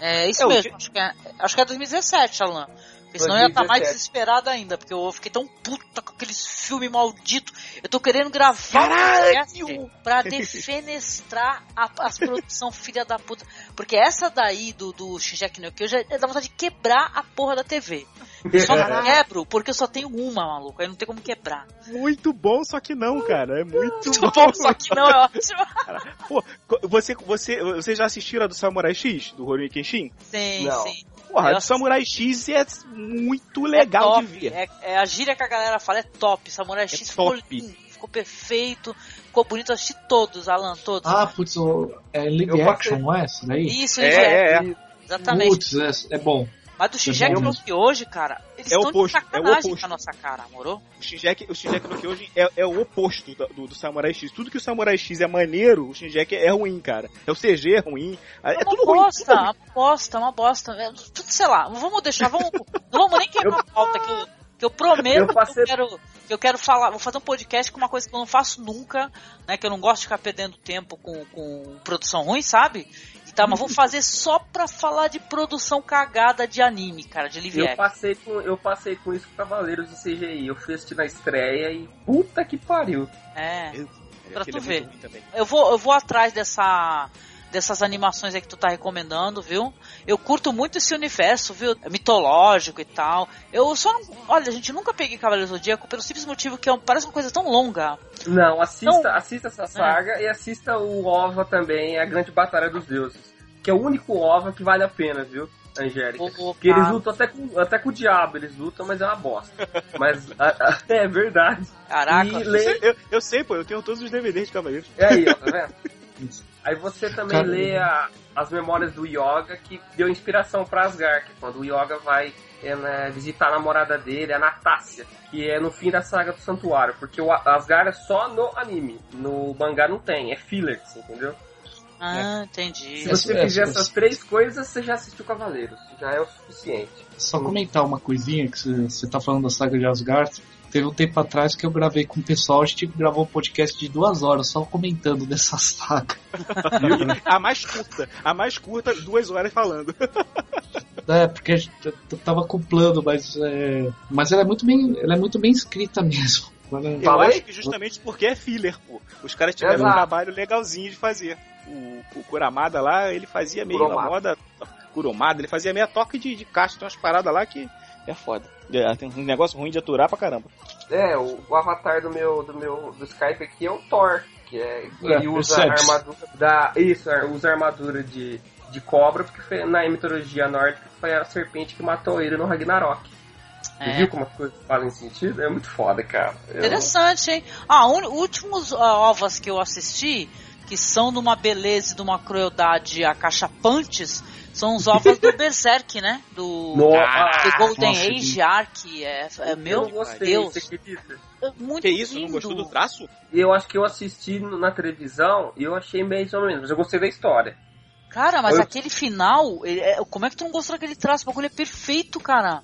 G: É isso
I: É,
G: mesmo,
I: que-
G: acho que é, acho que é 2017, Alan. Porque senão eu ia estar mais
J: 2017.
G: desesperado ainda, porque eu fiquei tão puta com aqueles filmes malditos. Eu tô querendo gravar
I: Caralho!
G: um pra defenestrar a, as produções filha da puta. Porque essa daí do, do Shinjeki no Kyojin é dá vontade de quebrar a porra da TV. Eu só não quebro porque eu só tenho uma, maluco. Aí não tem como quebrar.
I: Muito bom, só que não, cara. É muito
G: Muito bom, só que não é ótimo.
I: Pô, co- você, você, você já assistiram a do Samurai X, do Rurouni Kenshin?
G: Sim,
J: Não.
G: sim.
I: Porra, a
G: Eu
I: do Samurai X é muito legal
G: é
I: de
G: top,
I: ver.
G: É, é a gíria que a galera fala, é top. Samurai X ficou
I: top.
G: lindo, ficou perfeito, ficou bonito. Eu assisti todos, Alan, todos.
H: Ah, putz, o- é live action, não é essa daí?
G: Isso,
I: É,
G: isso
I: é, é.
G: Exatamente.
H: Putz, é, é bom.
G: Mas do Shingeki
H: bom
G: no. Kyojin, cara, eles
I: É o
G: estão de
I: oposto, é o
G: sacanagem a nossa cara, morou?
I: O Shinjeki, o Shinjeki no Kyojin é, é o oposto da- do, do Samurai X. Tudo que o Samurai X é maneiro, o Shinjeki é ruim, cara. É o CG é ruim. É,
G: É uma
I: tudo ruim.
G: bosta,
I: tudo ruim.
G: uma bosta, uma bosta. É, tudo, sei lá, vamos deixar, vamos, não vamos nem quebrar a pauta que eu, que eu prometo
J: Eu passei-
G: que eu quero, que eu quero falar, vou fazer um podcast com uma coisa que eu não faço nunca, né, que eu não gosto de ficar perdendo tempo com, com produção ruim, sabe? E tá, mas vou fazer só pra falar de produção cagada de anime, cara, de live
J: Eu passei, com, eu passei com isso com Cavaleiros de CGI. Eu fui assistir na estreia e puta que pariu.
G: É. Pra
I: Aquele
G: tu
I: é
G: ver. Eu vou, eu vou atrás dessa dessas animações aí que tu tá recomendando, viu? Eu curto muito esse universo, viu? Mitológico e tal. Eu só não. Olha, a gente nunca peguei Cavaleiro do Zodíaco pelo simples motivo que é um- parece uma coisa tão longa.
J: Não, assista,
G: Não.
J: assista essa saga e assista o OVA também, A Grande Batalha dos Deuses. Que é o único OVA que vale a pena, viu, Angélica? Porque eles lutam até com, até com o diabo, eles lutam, mas é uma bosta. Mas a- a- é verdade.
G: Caraca.
J: E lê,
I: Eu, eu sei, pô, eu tenho todos os DVDs de Cavaleiros.
J: É aí, ó, tá vendo? Aí você também
H: Cara,
J: lê a- as memórias do Yoga, que deu inspiração pra Asgard, que é quando o Yoga vai é, né, visitar a namorada dele, a Natácia, que é no fim da saga do Santuário, porque o Asgard é só no anime, no mangá não tem, é filler, assim, entendeu?
G: Ah, entendi.
J: Se você
H: É,
J: fizer
H: é,
J: essas três coisas, você já assistiu Cavaleiros, já é o suficiente.
H: Só comentar uma coisinha que você- você tá falando da saga de Asgard. Teve um tempo atrás que eu gravei com o pessoal, a gente gravou um podcast de duas horas só comentando dessa saga.
I: a mais curta. A mais curta, duas horas falando.
H: É, porque t- tava com plano, mas é, mas ela é muito bem, ela é muito bem escrita mesmo. Ela-
I: Eu
J: Falei?
I: acho que justamente porque é filler, pô. Os caras tiveram um
J: Exato.
I: trabalho legalzinho de fazer. O, o Kuramada lá, ele fazia meio
J: Kuromada.
I: a moda. Kuromada, ele fazia meia toque de, de caixa, tem umas paradas lá que é foda. É, tem um negócio ruim de aturar pra caramba.
J: É, o, o avatar do meu, do meu do Skype aqui é o Thor, que é,
H: É,
J: ele usa armadura da isso, é, usa armadura de, de cobra porque foi, na mitologia nórdica foi a serpente que matou ele no Ragnarok. Você
G: É.
J: viu como as coisas fazem sentido? É muito foda, cara. Eu-
G: Interessante, hein? Ah, un- últimos ah, ovas que eu assisti, que são de uma beleza e de uma crueldade acachapantes, são os ovos do Berserk, né? Do,
J: No-
G: do
J: ah,
G: Golden
H: nossa,
G: Age Arc. É, é
J: eu
G: meu
J: não gostei,
G: Deus.
J: você acredita?
G: é muito
I: Que isso? Não
G: lindo.
I: gostou do traço?
J: Eu acho que eu assisti na televisão e eu achei meio ou menos, mas eu gostei da história.
G: Cara, mas
J: Eu-
G: aquele final, ele é- como é que tu não gostou daquele traço? O bagulho é perfeito, cara.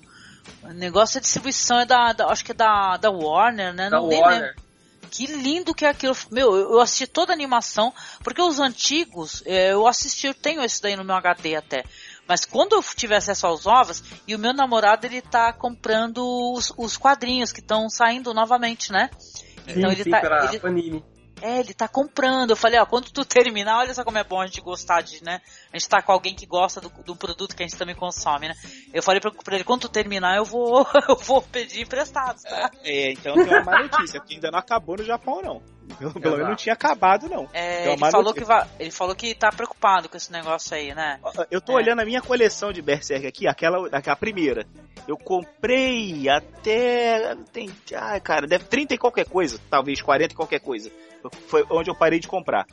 G: O negócio da distribuição é da, da- acho que é da, da Warner, né?
J: Da
G: não nem
J: Warner.
G: lembro. Que lindo que é aquilo. Meu, eu assisti toda a animação, porque os antigos, eh, eu assisti, eu tenho esse daí no meu HD até. Mas quando eu tiver acesso aos ovos, e o meu namorado ele tá comprando os, os quadrinhos que estão saindo novamente, né? Então
J: sim,
G: ele
J: sim,
G: tá. ele-
J: Panini.
G: É, ele tá comprando. Eu falei, ó, quando tu terminar, olha só como é bom a gente gostar de, né? A gente tá com alguém que gosta do, do produto que a gente também consome, né? Eu falei pra, pra ele, quando tu terminar, eu vou, eu vou pedir emprestado, tá?
I: É, então tem uma má notícia, porque ainda não acabou no Japão, não. Pelo, pelo menos não tinha acabado, não.
G: É, ele, falou que vai, ele falou que tá preocupado com esse negócio aí, né?
I: Eu tô
G: É.
I: olhando a minha coleção de Berserk aqui, aquela, aquela primeira. Eu comprei até. Tem, ai, cara, deve 30 e qualquer coisa, talvez 40 e qualquer coisa. Foi onde eu parei de comprar.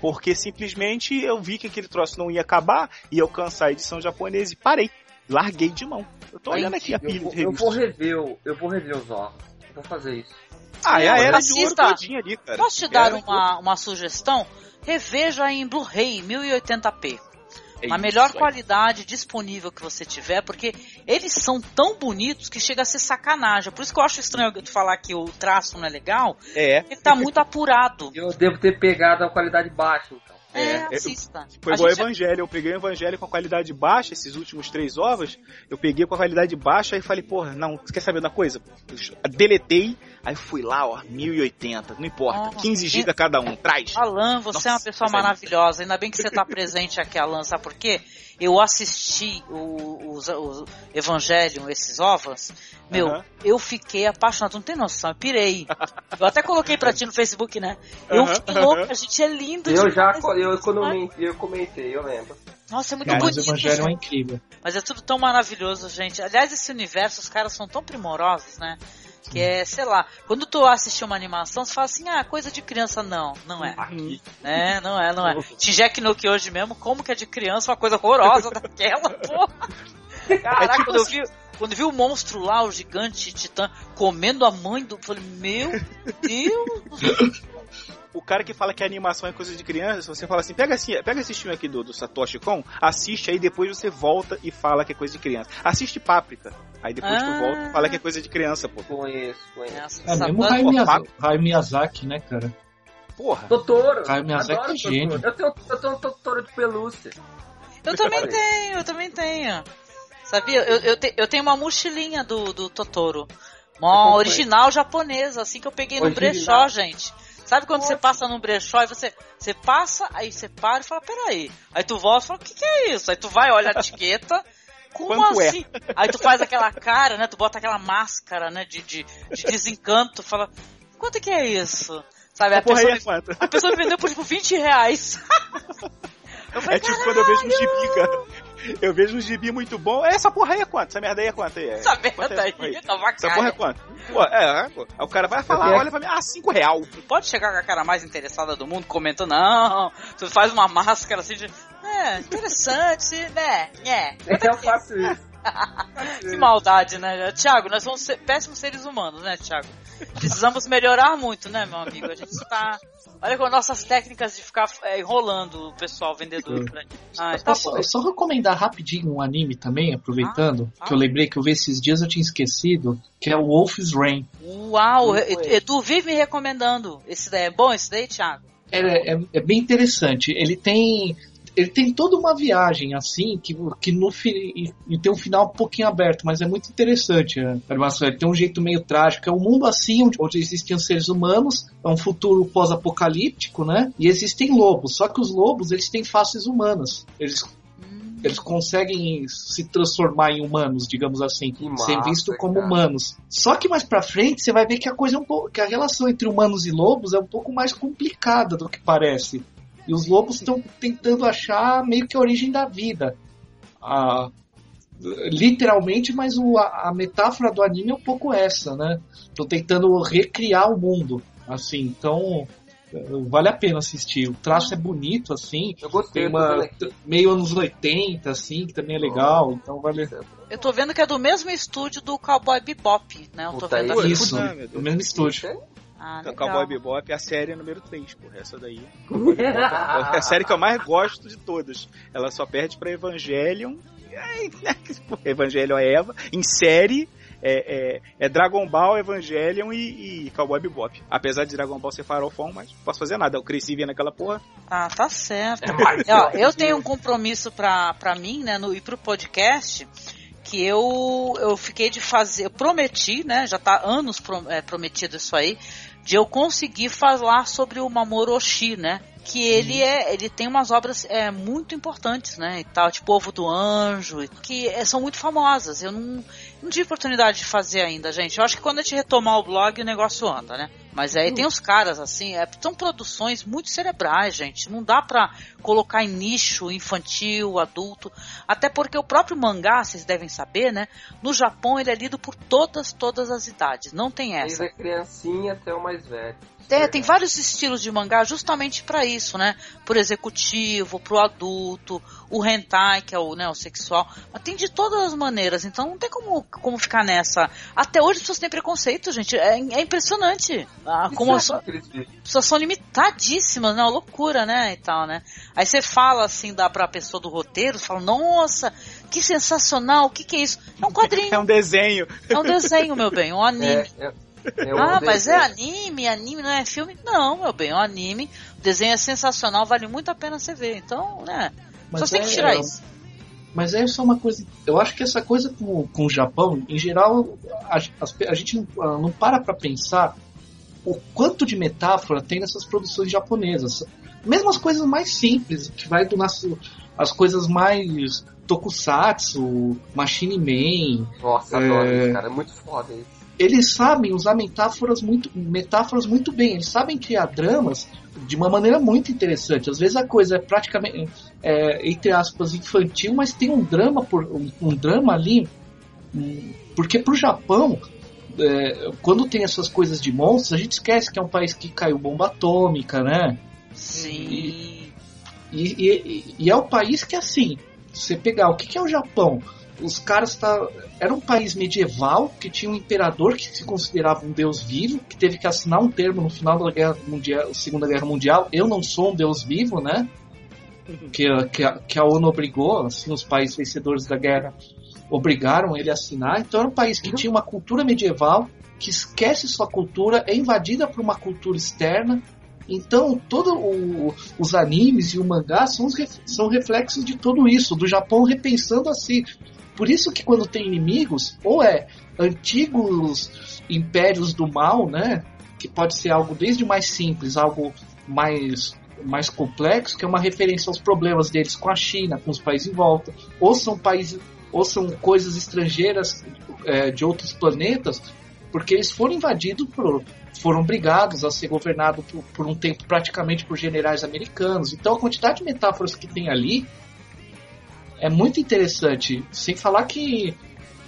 I: Porque simplesmente eu vi que aquele troço não ia acabar e eu cansar a edição japonesa e parei. Larguei de mão. Eu tô olhando aqui a
J: Eu,
I: pilha
J: vou-
I: de
J: eu
I: revistas.
J: vou rever, eu vou rever os ovos. Eu Vou fazer isso.
I: Ah, é a era de ouro
G: Assista.
I: todinha ali, cara.
G: Posso te
I: a
G: dar
I: era de
G: uma, uma sugestão? Reveja em Blu-ray 1080p.
I: É isso
G: melhor
I: aí.
G: qualidade disponível que você tiver, porque eles são tão bonitos que chega a ser sacanagem. Por isso que eu acho estranho tu falar que o traço não é legal,
I: É.
G: ele tá muito apurado.
J: Eu devo ter pegado a qualidade baixa, então.
G: É,
I: É, eu-
G: assista.
I: Foi
G: A
I: igual o
G: gente-
I: Evangelho. Eu peguei o Evangelho com a qualidade baixa, esses últimos três ovos. Eu peguei com a qualidade baixa e falei, porra, não, você quer saber da coisa? Eu deletei, aí fui lá, ó, 1080, não importa,
G: Nossa,
I: 15 GB cada um, traz.
G: Alan, você é uma
I: Nossa,
G: pessoa maravilhosa. Ainda bem que você tá presente aqui, Alan. Sabe por quê? Eu assisti o, os, os Evangelion, esses ovos. Meu, eu fiquei apaixonado. Não tem noção, eu pirei. Eu até coloquei pra ti no Facebook, né? Eu fiquei louco, a gente é lindo
J: Eu já eu, economei, eu comentei, eu lembro.
G: Nossa, é muito
H: Cara, o
G: bonito.
H: Evangelho é incrível.
G: Mas é tudo tão maravilhoso, gente. Aliás, esse universo, os caras são tão primorosos, né? Que é, sei lá, quando tu assistir uma animação, você fala assim, ah, coisa de criança. Não, não é.
J: Aqui.
G: É, não é, não é. Shingeki no Kyoji mesmo, como que é de criança uma coisa horrorosa daquela, porra. Caraca,
I: É tipo
G: quando eu vi, quando eu vi o monstro lá, o gigante titã, comendo a mãe do. Eu falei, meu Deus!
I: O cara que fala que a animação é coisa de criança, se você fala assim, pega, assim, pega esse filme aqui do, do Satoshi Kon, assiste aí, depois você volta e fala que é coisa de criança. Assiste Páprica, aí depois
G: Ah.
I: tu volta e fala que é coisa de criança, pô.
J: Conheço, conheço.
H: É mesmo Hayao Miyazaki, Hayao Miyazaki, né, cara?
I: Porra.
J: Totoro.
H: Caio Miyazaki
J: Adoro
H: é gênio.
J: Eu tenho, eu tenho um Totoro de pelúcia.
G: Eu também tenho, eu também tenho. Sabia? Eu, eu, te- eu tenho uma mochilinha do, do Totoro. Uma original japonesa, assim que eu peguei no
J: Original.
G: brechó, gente. Sabe quando você passa num brechó e você, você passa, aí você para e fala, peraí. Aí tu volta e fala, o que, que é isso? Aí tu vai, olha a etiqueta. Como
I: Quanto é?
G: assim? Aí tu faz aquela cara, né? Tu bota aquela máscara, né? De, de, de desencanto. Fala, quanto é que é isso? Sabe? A
I: A
G: pessoa,
I: é
G: me, a pessoa me vendeu por tipo 20 reais. Eu falei,
I: É tipo quando eu vejo um gibi, cara. Eu vejo um gibi muito bom. Essa porra aí é quanto? Essa merda aí é quanto? É,
G: essa
I: quanto
G: merda
I: é
G: aí,
I: essa porra aí? Essa porra é quanto? Pô, é, é, pô. Aí o cara vai falar,
J: É.
I: olha pra mim, ah, 5 real.
G: pode chegar com a cara mais interessada do mundo comentando, não, tu faz uma máscara assim de. É, interessante, né? É.
J: Eu faço isso.
G: Que maldade, né? Tiago, nós somos péssimos seres humanos, né, Tiago? Precisamos melhorar muito, né, meu amigo? A gente tá. Olha com nossas técnicas de ficar é, enrolando o pessoal vendedor pra. Ah, tá
H: Posso
G: bom.
H: só recomendar rapidinho um anime também, aproveitando,
G: Ah,
H: que eu lembrei que eu vi esses dias eu tinha esquecido, que é o Wolf's Rain.
G: Uau, E-. Edu vive me recomendando. Esse daí é bom, esse daí, Tiago?
H: É, é, é bem interessante. Ele tem ele tem toda uma viagem assim que, que no fi- e, e tem um final um pouquinho aberto, mas é muito interessante a animação. Ele tem um jeito meio trágico. É um mundo assim onde, onde existem os seres humanos, é um futuro pós-apocalíptico, né? E existem lobos. Só que os lobos eles têm faces humanas. Eles eles conseguem se transformar em humanos, digamos assim, ser visto como
J: cara.
H: humanos. Só que mais pra frente você vai ver que a coisa é um pouco, que a relação entre humanos e lobos é um pouco mais complicada do que parece. E os lobos estão tentando achar meio que a origem da vida. Ah, literalmente, mas o, a, a, metáfora do anime é um pouco essa, né? Tô tentando recriar o mundo, assim, então vale a pena assistir. O traço é bonito, assim.
J: Eu gostei.
H: Uma, meio anos 80, assim, que também é legal, então vale...
G: Eu tô vendo que é do mesmo estúdio do Cowboy Bebop, né? Eu tô
H: Puta
G: vendo
H: isso, do mesmo estúdio.
G: Ah,
I: legal. Cowboy Bebop é a série número 3, porra. Essa daí. é a série que eu mais gosto de todas. Ela só perde pra Evangelion. Evangelion é Eva. Em série. É, é, é, Dragon Ball, Evangelion e, e Cowboy Bebop. Apesar de Dragon Ball ser farofão, mas não posso fazer nada. Eu cresci vendo aquela porra.
G: Ah, tá certo. É Ó, eu tenho um compromisso pra, pra mim, né, no, e pro podcast, que eu, eu fiquei de fazer, eu prometi, né, já tá anos é, prometido isso aí, de eu conseguir falar sobre o Mamoru Oshii, né? Que ele é, ele tem umas obras é, muito importantes, né? E tal, tipo Ovo do Anjo, que é, são muito famosas. Eu não, não tive oportunidade de fazer ainda, gente. Eu acho que quando a gente retomar o blog, o negócio anda, né? Mas aí tem os caras, assim, é, são produções muito cerebrais, gente. Não dá pra colocar em nicho infantil, adulto. Até porque o próprio mangá, vocês devem saber, né? No Japão ele é lido por todas, todas as idades. Não tem essa.
J: Desde a criancinha até o mais velho.
G: É, tem vários estilos de mangá justamente para isso, né? Pro executivo, pro adulto, o hentai, que é o, né, o sexual. Mas tem de todas as maneiras, então não tem como, como ficar nessa. Até hoje as pessoas têm preconceito, gente. É, é impressionante. Ah, como as pessoas são limitadíssimas, né? Uma loucura, né? E tal, né? Aí você fala assim, dá pra pessoa do roteiro, fala, nossa, que sensacional, o que, que é isso? É um quadrinho.
I: É um desenho.
G: É um desenho, meu bem, um anime. É, é. É ah, mas é anime, anime não é filme? Não, meu bem, é um anime. O desenho é sensacional, vale muito a pena você ver. Então, né? Mas só é, tem que tirar é, isso.
H: Mas é só uma coisa. Eu acho que essa coisa com, com o Japão, em geral, a, a, a gente não, não para pra pensar o quanto de metáfora tem nessas produções japonesas. Mesmo as coisas mais simples, que vai do nosso. As coisas mais tokusatsu, Machine Man.
J: Nossa, é... adoro isso, cara. É muito foda isso
H: eles sabem usar metáforas muito, metáforas muito bem, eles sabem criar dramas de uma maneira muito interessante. Às vezes a coisa é praticamente, é, entre aspas, infantil, mas tem um drama, por, um, um drama ali, um, porque para o Japão, é, quando tem essas coisas de monstros, a gente esquece que é um país que caiu bomba atômica, né?
G: Sim.
H: E, e, e, e é o país que, assim, você pegar o que, que é o Japão, os caras tá, era um país medieval que tinha um imperador que se considerava um deus vivo, que teve que assinar um termo no final da Guerra Mundial, Segunda Guerra Mundial. Eu não sou um deus vivo, né? Uhum. Que, que, que a ONU obrigou, assim, os países vencedores da guerra obrigaram ele a assinar. Então era um país que uhum. tinha uma cultura medieval, que esquece sua cultura, é invadida por uma cultura externa. Então, todos os animes e o mangá são, são reflexos de tudo isso, do Japão repensando assim, por isso que quando tem inimigos, ou é antigos impérios do mal, né? Que pode ser algo desde mais simples, algo mais mais complexo, que é uma referência aos problemas deles com a China, com os países em volta, ou são países, ou são coisas estrangeiras é, de outros planetas, porque eles foram invadidos por, foram obrigados a ser governados por, por, um tempo praticamente por generais americanos. Então a quantidade de metáforas que tem ali é muito interessante. Sem falar que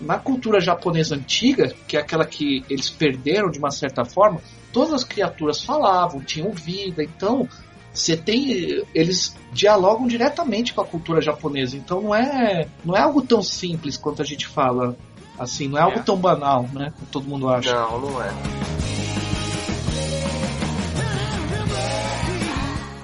H: na cultura japonesa antiga, que é aquela que eles perderam de uma certa forma, todas as criaturas falavam, tinham vida, então você tem eles dialogam diretamente com a cultura japonesa, então não é não é algo tão simples quanto a gente fala, assim, não é, é. algo tão banal, né, como todo mundo acha.
J: Não, não é.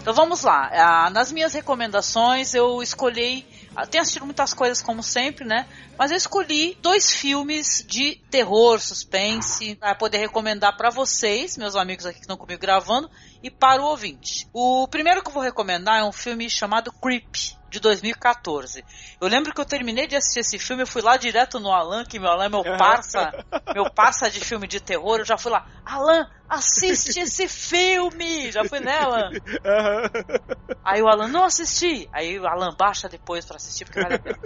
G: Então vamos lá. Ah, nas minhas recomendações eu escolhi ah, tenho assistido muitas coisas como sempre, né? Mas eu escolhi dois filmes de terror, suspense, para poder recomendar para vocês, meus amigos aqui que estão comigo gravando, e para o ouvinte. O primeiro que eu vou recomendar é um filme chamado Creep de 2014. Eu lembro que eu terminei de assistir esse filme, eu fui lá direto no Alan, que meu Alan é meu parça, meu parça de filme de terror, eu já fui lá, Alan, assiste esse filme! Já fui nela. Aí o Alan, não assisti. Aí o Alan baixa depois para assistir, porque vale a pena.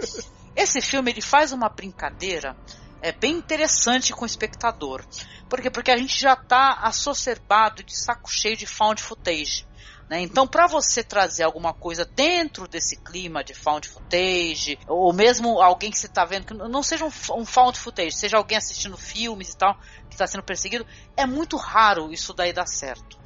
G: Esse filme, ele faz uma brincadeira é bem interessante com o espectador. Por quê? Porque a gente já tá assocerbado de saco cheio de found footage Né? Então, para você trazer alguma coisa dentro desse clima de found footage, ou mesmo alguém que você está vendo, que não seja um, um found footage, seja alguém assistindo filmes e tal, que está sendo perseguido, é muito raro isso daí dar certo.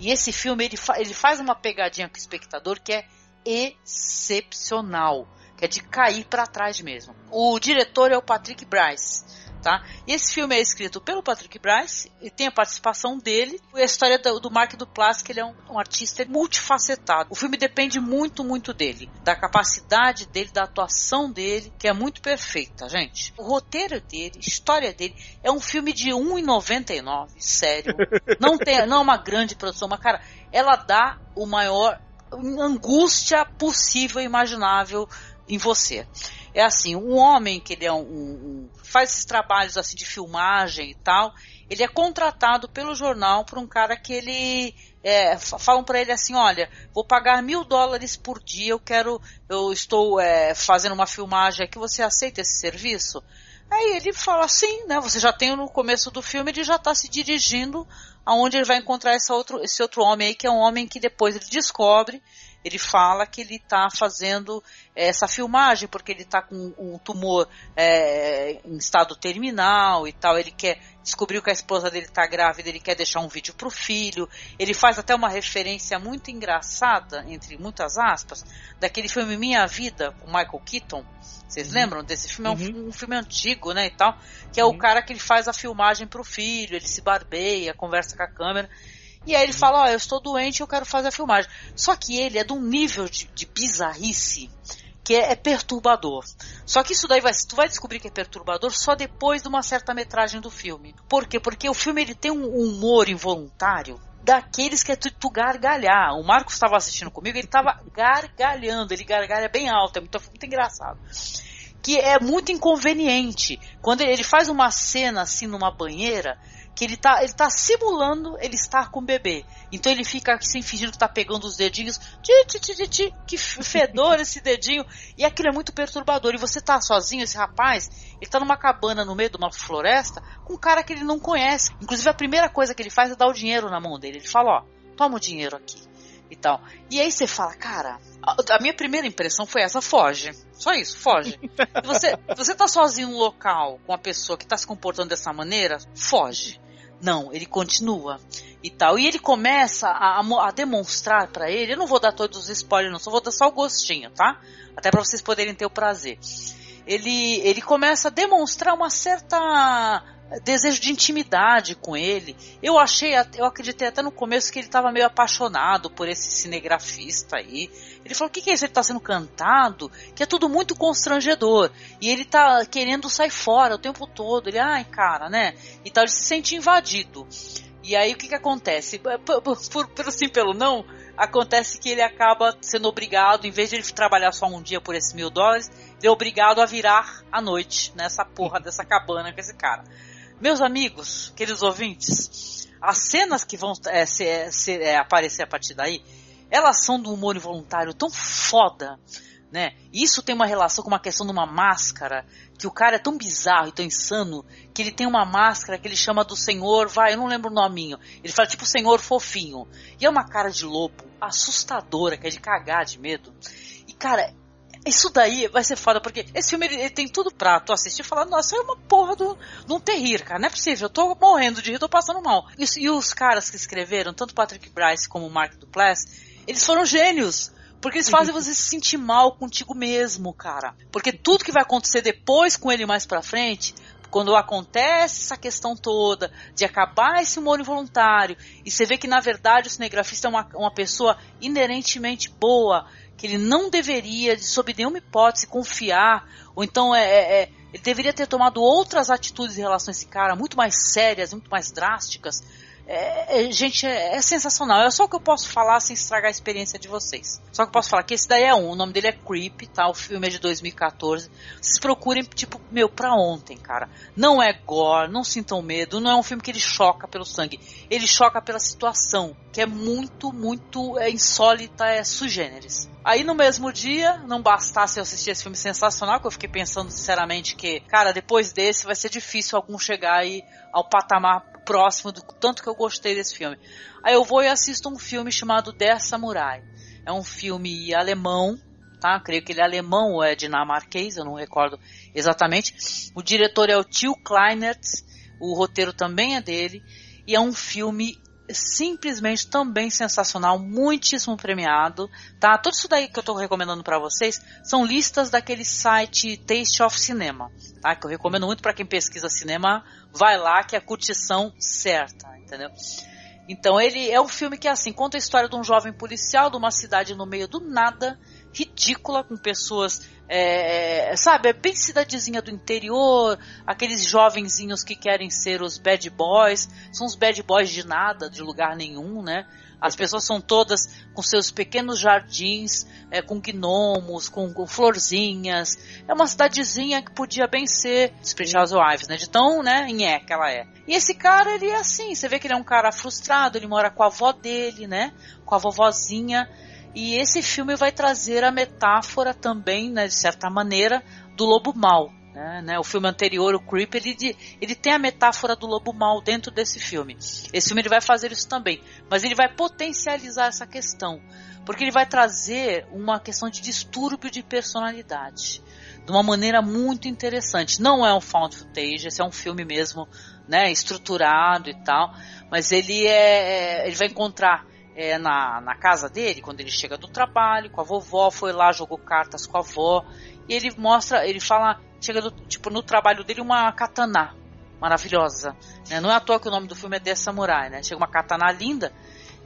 G: E esse filme ele, fa ele faz uma pegadinha com o espectador que é excepcional, que é de cair para trás mesmo. O diretor é o Patrick Bryce tá? E esse filme é escrito pelo Patrick Bryce e tem a participação dele. E a história do, do Mark Duplass, que ele é um, um, artista multifacetado. O filme depende muito, muito dele, da capacidade dele, da atuação dele, que é muito perfeita, gente. O roteiro dele, a história dele, é um filme de 1,99, sério. Não tem, não é uma grande produção, mas cara, ela dá o maior angústia possível e imaginável em você. É assim, um homem que ele é um, um, faz esses trabalhos assim de filmagem e tal, ele é contratado pelo jornal por um cara que ele é, falam para ele assim, olha, vou pagar mil dólares por dia, eu quero, eu estou é, fazendo uma filmagem aqui, você aceita esse serviço? Aí ele fala sim, né? Você já tem no começo do filme, ele já está se dirigindo aonde ele vai encontrar esse outro, esse outro homem aí, que é um homem que depois ele descobre ele fala que ele está fazendo essa filmagem porque ele está com um tumor é, em estado terminal e tal. Ele quer descobriu que a esposa dele está grávida, ele quer deixar um vídeo para o filho. Ele faz até uma referência muito engraçada, entre muitas aspas, daquele filme Minha Vida com Michael Keaton. Vocês uhum. lembram desse filme? É um, uhum. um, filme antigo, né, e tal, que é uhum. o cara que ele faz a filmagem para o filho, ele se barbeia, conversa com a câmera. E aí ele fala, ó, oh, eu estou doente, eu quero fazer a filmagem. Só que ele é de um nível de, de bizarrice que é, é, perturbador. Só que isso daí vai, tu vai descobrir que é perturbador só depois de uma certa metragem do filme. Por quê? Porque o filme ele tem um humor involuntário daqueles que é tu, tu gargalhar. O Marcos estava assistindo comigo, ele estava gargalhando, ele gargalha bem alto, é muito, muito engraçado. Que é muito inconveniente. Quando ele faz uma cena assim numa banheira, que ele tá, ele tá simulando ele estar com o bebê. Então ele fica assim fingindo que tá pegando os dedinhos. Ti, ti, ti, ti, que fedor esse dedinho. E aquilo é muito perturbador. E você tá sozinho, esse rapaz, ele tá numa cabana no meio de uma floresta com um cara que ele não conhece. Inclusive a primeira coisa que ele faz é dar o dinheiro na mão dele. Ele fala, ó, toma o dinheiro aqui. E tal. E aí você fala, cara, a minha primeira impressão foi essa, foge. Só isso, foge. você, você tá sozinho no local com uma pessoa que tá se comportando dessa maneira, foge. Não, ele continua e tal. E ele começa a, a demonstrar para ele. Eu não vou dar todos os spoilers, não, só vou dar só o gostinho, tá? Até para vocês poderem ter o prazer. Ele, ele começa a demonstrar uma certa desejo de intimidade com ele. Eu achei, eu acreditei até no começo que ele estava meio apaixonado por esse cinegrafista aí. Ele falou: o que, que é isso? Ele está sendo cantado? Que é tudo muito constrangedor. E ele tá querendo sair fora o tempo todo. Ele, ai, cara, né? E tal, ele se sente invadido. E aí o que, que acontece? Por, por, pelo sim, pelo não, acontece que ele acaba sendo obrigado, em vez de ele trabalhar só um dia por esses mil dólares, ele é obrigado a virar à noite nessa porra dessa cabana com esse cara. Meus amigos, queridos ouvintes, as cenas que vão é, é, aparecer a partir daí, elas são do humor involuntário tão foda, né? Isso tem uma relação com uma questão de uma máscara, que o cara é tão bizarro e tão insano, que ele tem uma máscara que ele chama do senhor, vai, eu não lembro o nominho. Ele fala tipo senhor fofinho. E é uma cara de lobo assustadora, que é de cagar de medo. E cara, isso daí vai ser foda, porque esse filme ele, ele tem tudo pra tu assistir e falar, nossa, é uma porra do, de um terrir, cara. Não é possível, eu tô morrendo de rir, tô passando mal. E, e os caras que escreveram, tanto Patrick Bryce como Mark Duplass, eles foram gênios. Porque eles fazem você se sentir mal contigo mesmo, cara. Porque tudo que vai acontecer depois com ele mais pra frente, quando acontece essa questão toda de acabar esse humor involuntário, e você vê que na verdade o cinegrafista é uma, uma pessoa inerentemente boa, que ele não deveria, sob nenhuma hipótese, confiar, ou então é, é, é, ele deveria ter tomado outras atitudes em relação a esse cara, muito mais sérias, muito mais drásticas. É, é, gente, é, é, sensacional. É só o que eu posso falar sem estragar a experiência de vocês. Só que eu posso falar que esse daí é um. O nome dele é Creep, tá? O filme é de 2014. Vocês procurem, tipo, meu, pra ontem, cara. Não é gore, não sintam medo. Não é um filme que ele choca pelo sangue. Ele choca pela situação, que é muito, muito é, insólita, é sugêneres. Aí no mesmo dia, não bastasse eu assistir esse filme sensacional, que eu fiquei pensando sinceramente que, cara, depois desse vai ser difícil algum chegar aí ao patamar próximo do tanto que eu gostei desse filme. Aí eu vou e assisto um filme chamado Dez Samurai. É um filme alemão, tá? Creio que ele é alemão ou é dinamarquês, eu não recordo exatamente. O diretor é o Till Kleinert, o roteiro também é dele, e é um filme simplesmente também sensacional, muitíssimo premiado, tá? Tudo isso daí que eu estou recomendando para vocês são listas daquele site Taste of Cinema, tá? Que eu recomendo muito para quem pesquisa cinema, vai lá que é a curtição certa, entendeu? Então ele é um filme que assim conta a história de um jovem policial de uma cidade no meio do nada, ridícula, com pessoas é, é, sabe, é bem cidadezinha do interior, aqueles jovenzinhos que querem ser os bad boys, são os bad boys de nada, de lugar nenhum, né? As pessoas são todas com seus pequenos jardins, é, com gnomos, com, com, florzinhas. É uma cidadezinha que podia bem ser Spiritual Wives, né? De tão, né, é que ela é. E esse cara, ele é assim, você vê que ele é um cara frustrado, ele mora com a avó dele, né? Com a vovozinha. E esse filme vai trazer a metáfora também, né, de certa maneira, do lobo mau. Né, né? O filme anterior, o Creep, ele, ele tem a metáfora do lobo mau dentro desse filme. Esse filme ele vai fazer isso também, mas ele vai potencializar essa questão, porque ele vai trazer uma questão de distúrbio de personalidade de uma maneira muito interessante. Não é um found footage, esse é um filme mesmo, né, estruturado e tal, mas ele é, é ele vai encontrar é, na, na casa dele, quando ele chega do trabalho, com a vovó, foi lá, jogou cartas com a avó, e ele mostra, ele fala, chega do, tipo, no trabalho dele uma katana maravilhosa. Né? Não é à toa que o nome do filme é The Samurai, né? Chega uma katana linda,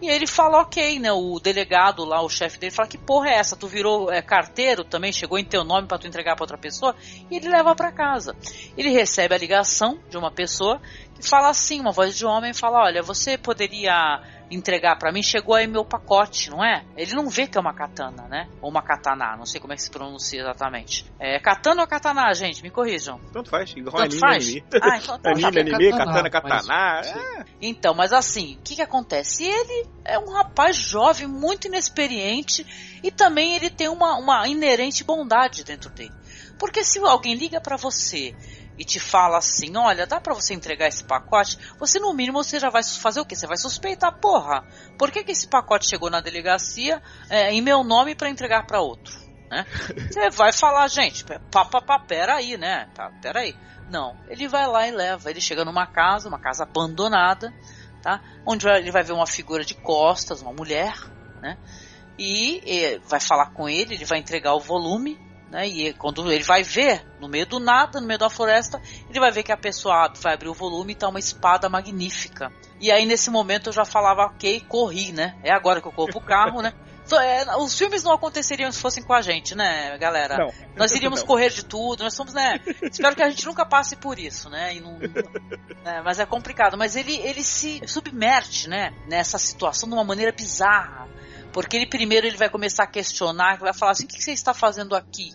G: e ele fala, ok, né? O delegado lá, o chefe dele, fala: Que porra é essa? Tu virou é, carteiro também? Chegou em teu nome para tu entregar para outra pessoa? E ele leva para casa. Ele recebe a ligação de uma pessoa que fala assim: uma voz de homem fala: Olha, você poderia entregar para mim, chegou aí meu pacote, não é? Ele não vê que é uma katana, né? Ou uma katana, não sei como é que se pronuncia exatamente. É katana ou katana, gente? Me corrijam.
I: Tanto faz, igual
G: Tanto
I: anime,
G: faz?
I: anime.
G: Ah, então tá.
I: anime, anime, katana, katana.
H: mas-
I: é.
G: Então, mas assim, o que que acontece? Ele é um rapaz jovem, muito inexperiente e também ele tem uma, uma inerente bondade dentro dele. Porque se alguém liga pra você e te fala assim, olha, dá pra você entregar esse pacote, você no mínimo você já vai fazer o quê? Você vai suspeitar, porra, por que, que esse pacote chegou na delegacia é, em meu nome pra entregar pra outro? Né? Você vai falar, gente, pá, pá, pá, peraí, né? Tá, peraí. Não, ele vai lá e leva. Ele chega numa casa, uma casa abandonada, tá? Onde ele vai ver uma figura de costas, uma mulher, né? E, eh, vai falar com ele, ele vai entregar o volume, né? E quando ele vai ver, no meio do nada, no meio da floresta, ele vai ver que a pessoa vai abrir o volume e tá uma espada magnífica. E aí nesse momento eu já falava, ok, corri, né? É agora que eu corro pro carro, né? É, os filmes não aconteceriam se fossem com a gente, né, galera?
I: Não.
G: Nós iríamos
I: Não.
G: correr de tudo, nós somos, né? Espero que a gente nunca passe por isso, né? Não- né, mas é complicado. Mas ele, ele se submerge, né? Nessa situação de uma maneira bizarra. Porque ele primeiro ele vai começar a questionar, vai falar assim, o que você está fazendo aqui?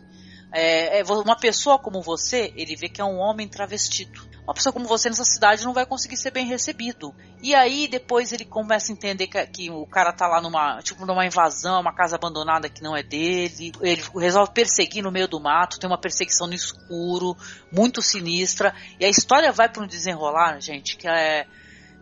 G: É, é, uma pessoa como você, ele vê que é um homem travestido. Uma pessoa como você nessa cidade não vai conseguir ser bem recebido. E aí depois ele começa a entender que, que o cara tá lá numa, tipo, numa invasão, uma casa abandonada que não é dele. Ele resolve perseguir no meio do mato, tem uma perseguição no escuro, muito sinistra. E a história vai para um desenrolar, gente, que é,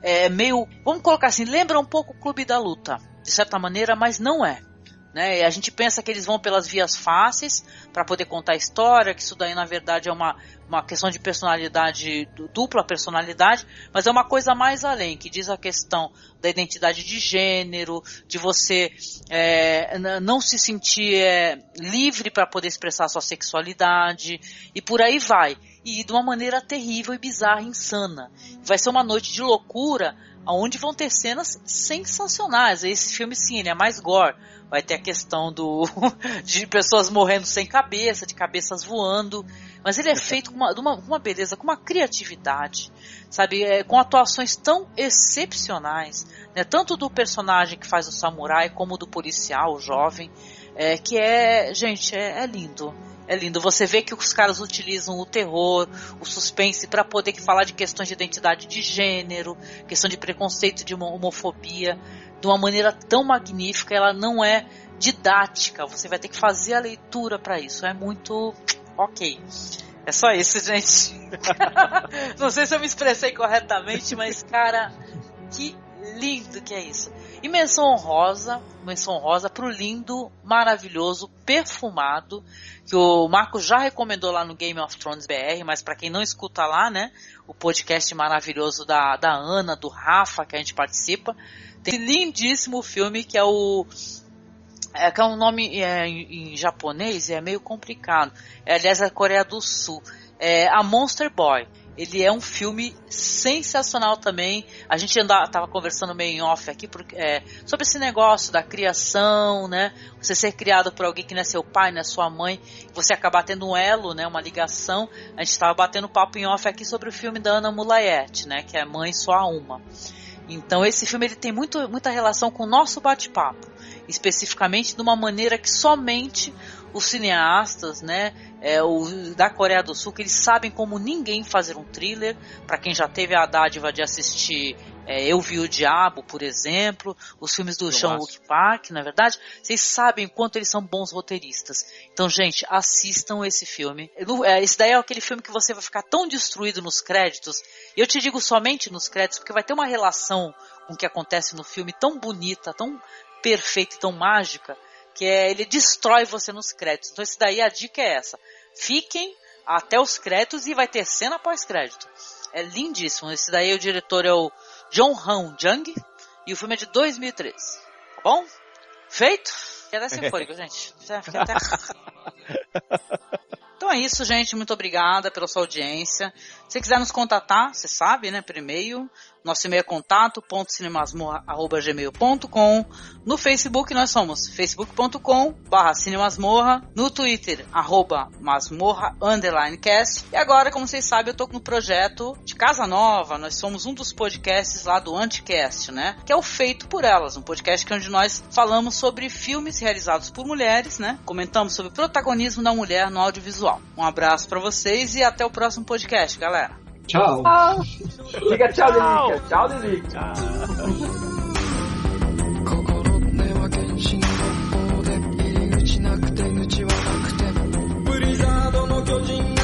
G: é meio, vamos colocar assim, lembra um pouco o Clube da Luta, de certa maneira, mas não é. Né? E a gente pensa que eles vão pelas vias fáceis para poder contar a história, que isso daí na verdade é uma, uma questão de personalidade, du- dupla personalidade, mas é uma coisa mais além, que diz a questão da identidade de gênero, de você é, não se sentir é, livre para poder expressar sua sexualidade, e por aí vai. E de uma maneira terrível e bizarra, insana. Vai ser uma noite de loucura, onde vão ter cenas sensacionais. Esse filme, sim, ele é mais gore. Vai ter a questão do de pessoas morrendo sem cabeça, de cabeças voando. Mas ele é feito com uma, uma, uma beleza, com uma criatividade, sabe? É, com atuações tão excepcionais, né? tanto do personagem que faz o samurai, como do policial, o jovem, é, que é, gente, é, é lindo. É lindo. Você vê que os caras utilizam o terror, o suspense para poder falar de questões de identidade de gênero, questão de preconceito, de homo- homofobia, de uma maneira tão magnífica. Ela não é didática. Você vai ter que fazer a leitura para isso. É muito ok. É só isso, gente. Não sei se eu me expressei corretamente, mas, cara, que lindo que é isso. E menção honrosa, menção honrosa pro lindo, maravilhoso, perfumado, que o Marco já recomendou lá no Game of Thrones BR, mas para quem não escuta lá, né, o podcast maravilhoso da, da Ana, do Rafa, que a gente participa, tem lindíssimo filme que é o é, que é um nome é, em, em, japonês é meio complicado. É, aliás, é a Coreia do Sul. É a Monster Boy. Ele é um filme sensacional também. A gente estava conversando meio em off aqui é, sobre esse negócio da criação, né? Você ser criado por alguém que não é seu pai, não é sua mãe, você acabar tendo um elo, né? Uma ligação. A gente estava batendo papo em off aqui sobre o filme da Ana Mulayet, né? Que é Mãe Só Uma. Então esse filme ele tem muito, muita relação com o nosso bate-papo, especificamente de uma maneira que somente os cineastas, né, é, o, da Coreia do Sul, que eles sabem como ninguém fazer um thriller. Para quem já teve a dádiva de assistir é, Eu Vi o Diabo, por exemplo, os filmes do Sean Wook Park, na verdade, vocês sabem quanto eles são bons roteiristas. Então, gente, assistam esse filme. É, esse daí é aquele filme que você vai ficar tão destruído nos créditos. E eu te digo somente nos créditos, porque vai ter uma relação com o que acontece no filme tão bonita, tão perfeita e tão mágica que é ele destrói você nos créditos. Então, esse daí a dica é essa. Fiquem até os créditos e vai ter cena pós-crédito. É lindíssimo. Esse daí o diretor é o John Han Jung e o filme é de 2003. Tá bom? Feito? Dar sinfônico, gente. Até... Então é isso, gente. Muito obrigada pela sua audiência. Se quiser nos contatar, você sabe, né? Por e-mail, nosso e-mail é contato.cinemasmorra.gmail.com No Facebook nós somos facebook.com barra cinemasmorra No Twitter, arroba masmorra. E agora, como vocês sabem, eu tô no projeto de Casa Nova. Nós somos um dos podcasts lá do Anticast, né? Que é o Feito por Elas, um podcast onde nós falamos sobre filmes realizados por mulheres, né? Comentamos sobre o protagonismo da mulher no audiovisual. Um abraço para vocês e até o próximo podcast, galera.
H: Tchau. tchau.
J: Diga tchau, Delícia. Tchau, Delícia. Tchau. ブリザードの巨人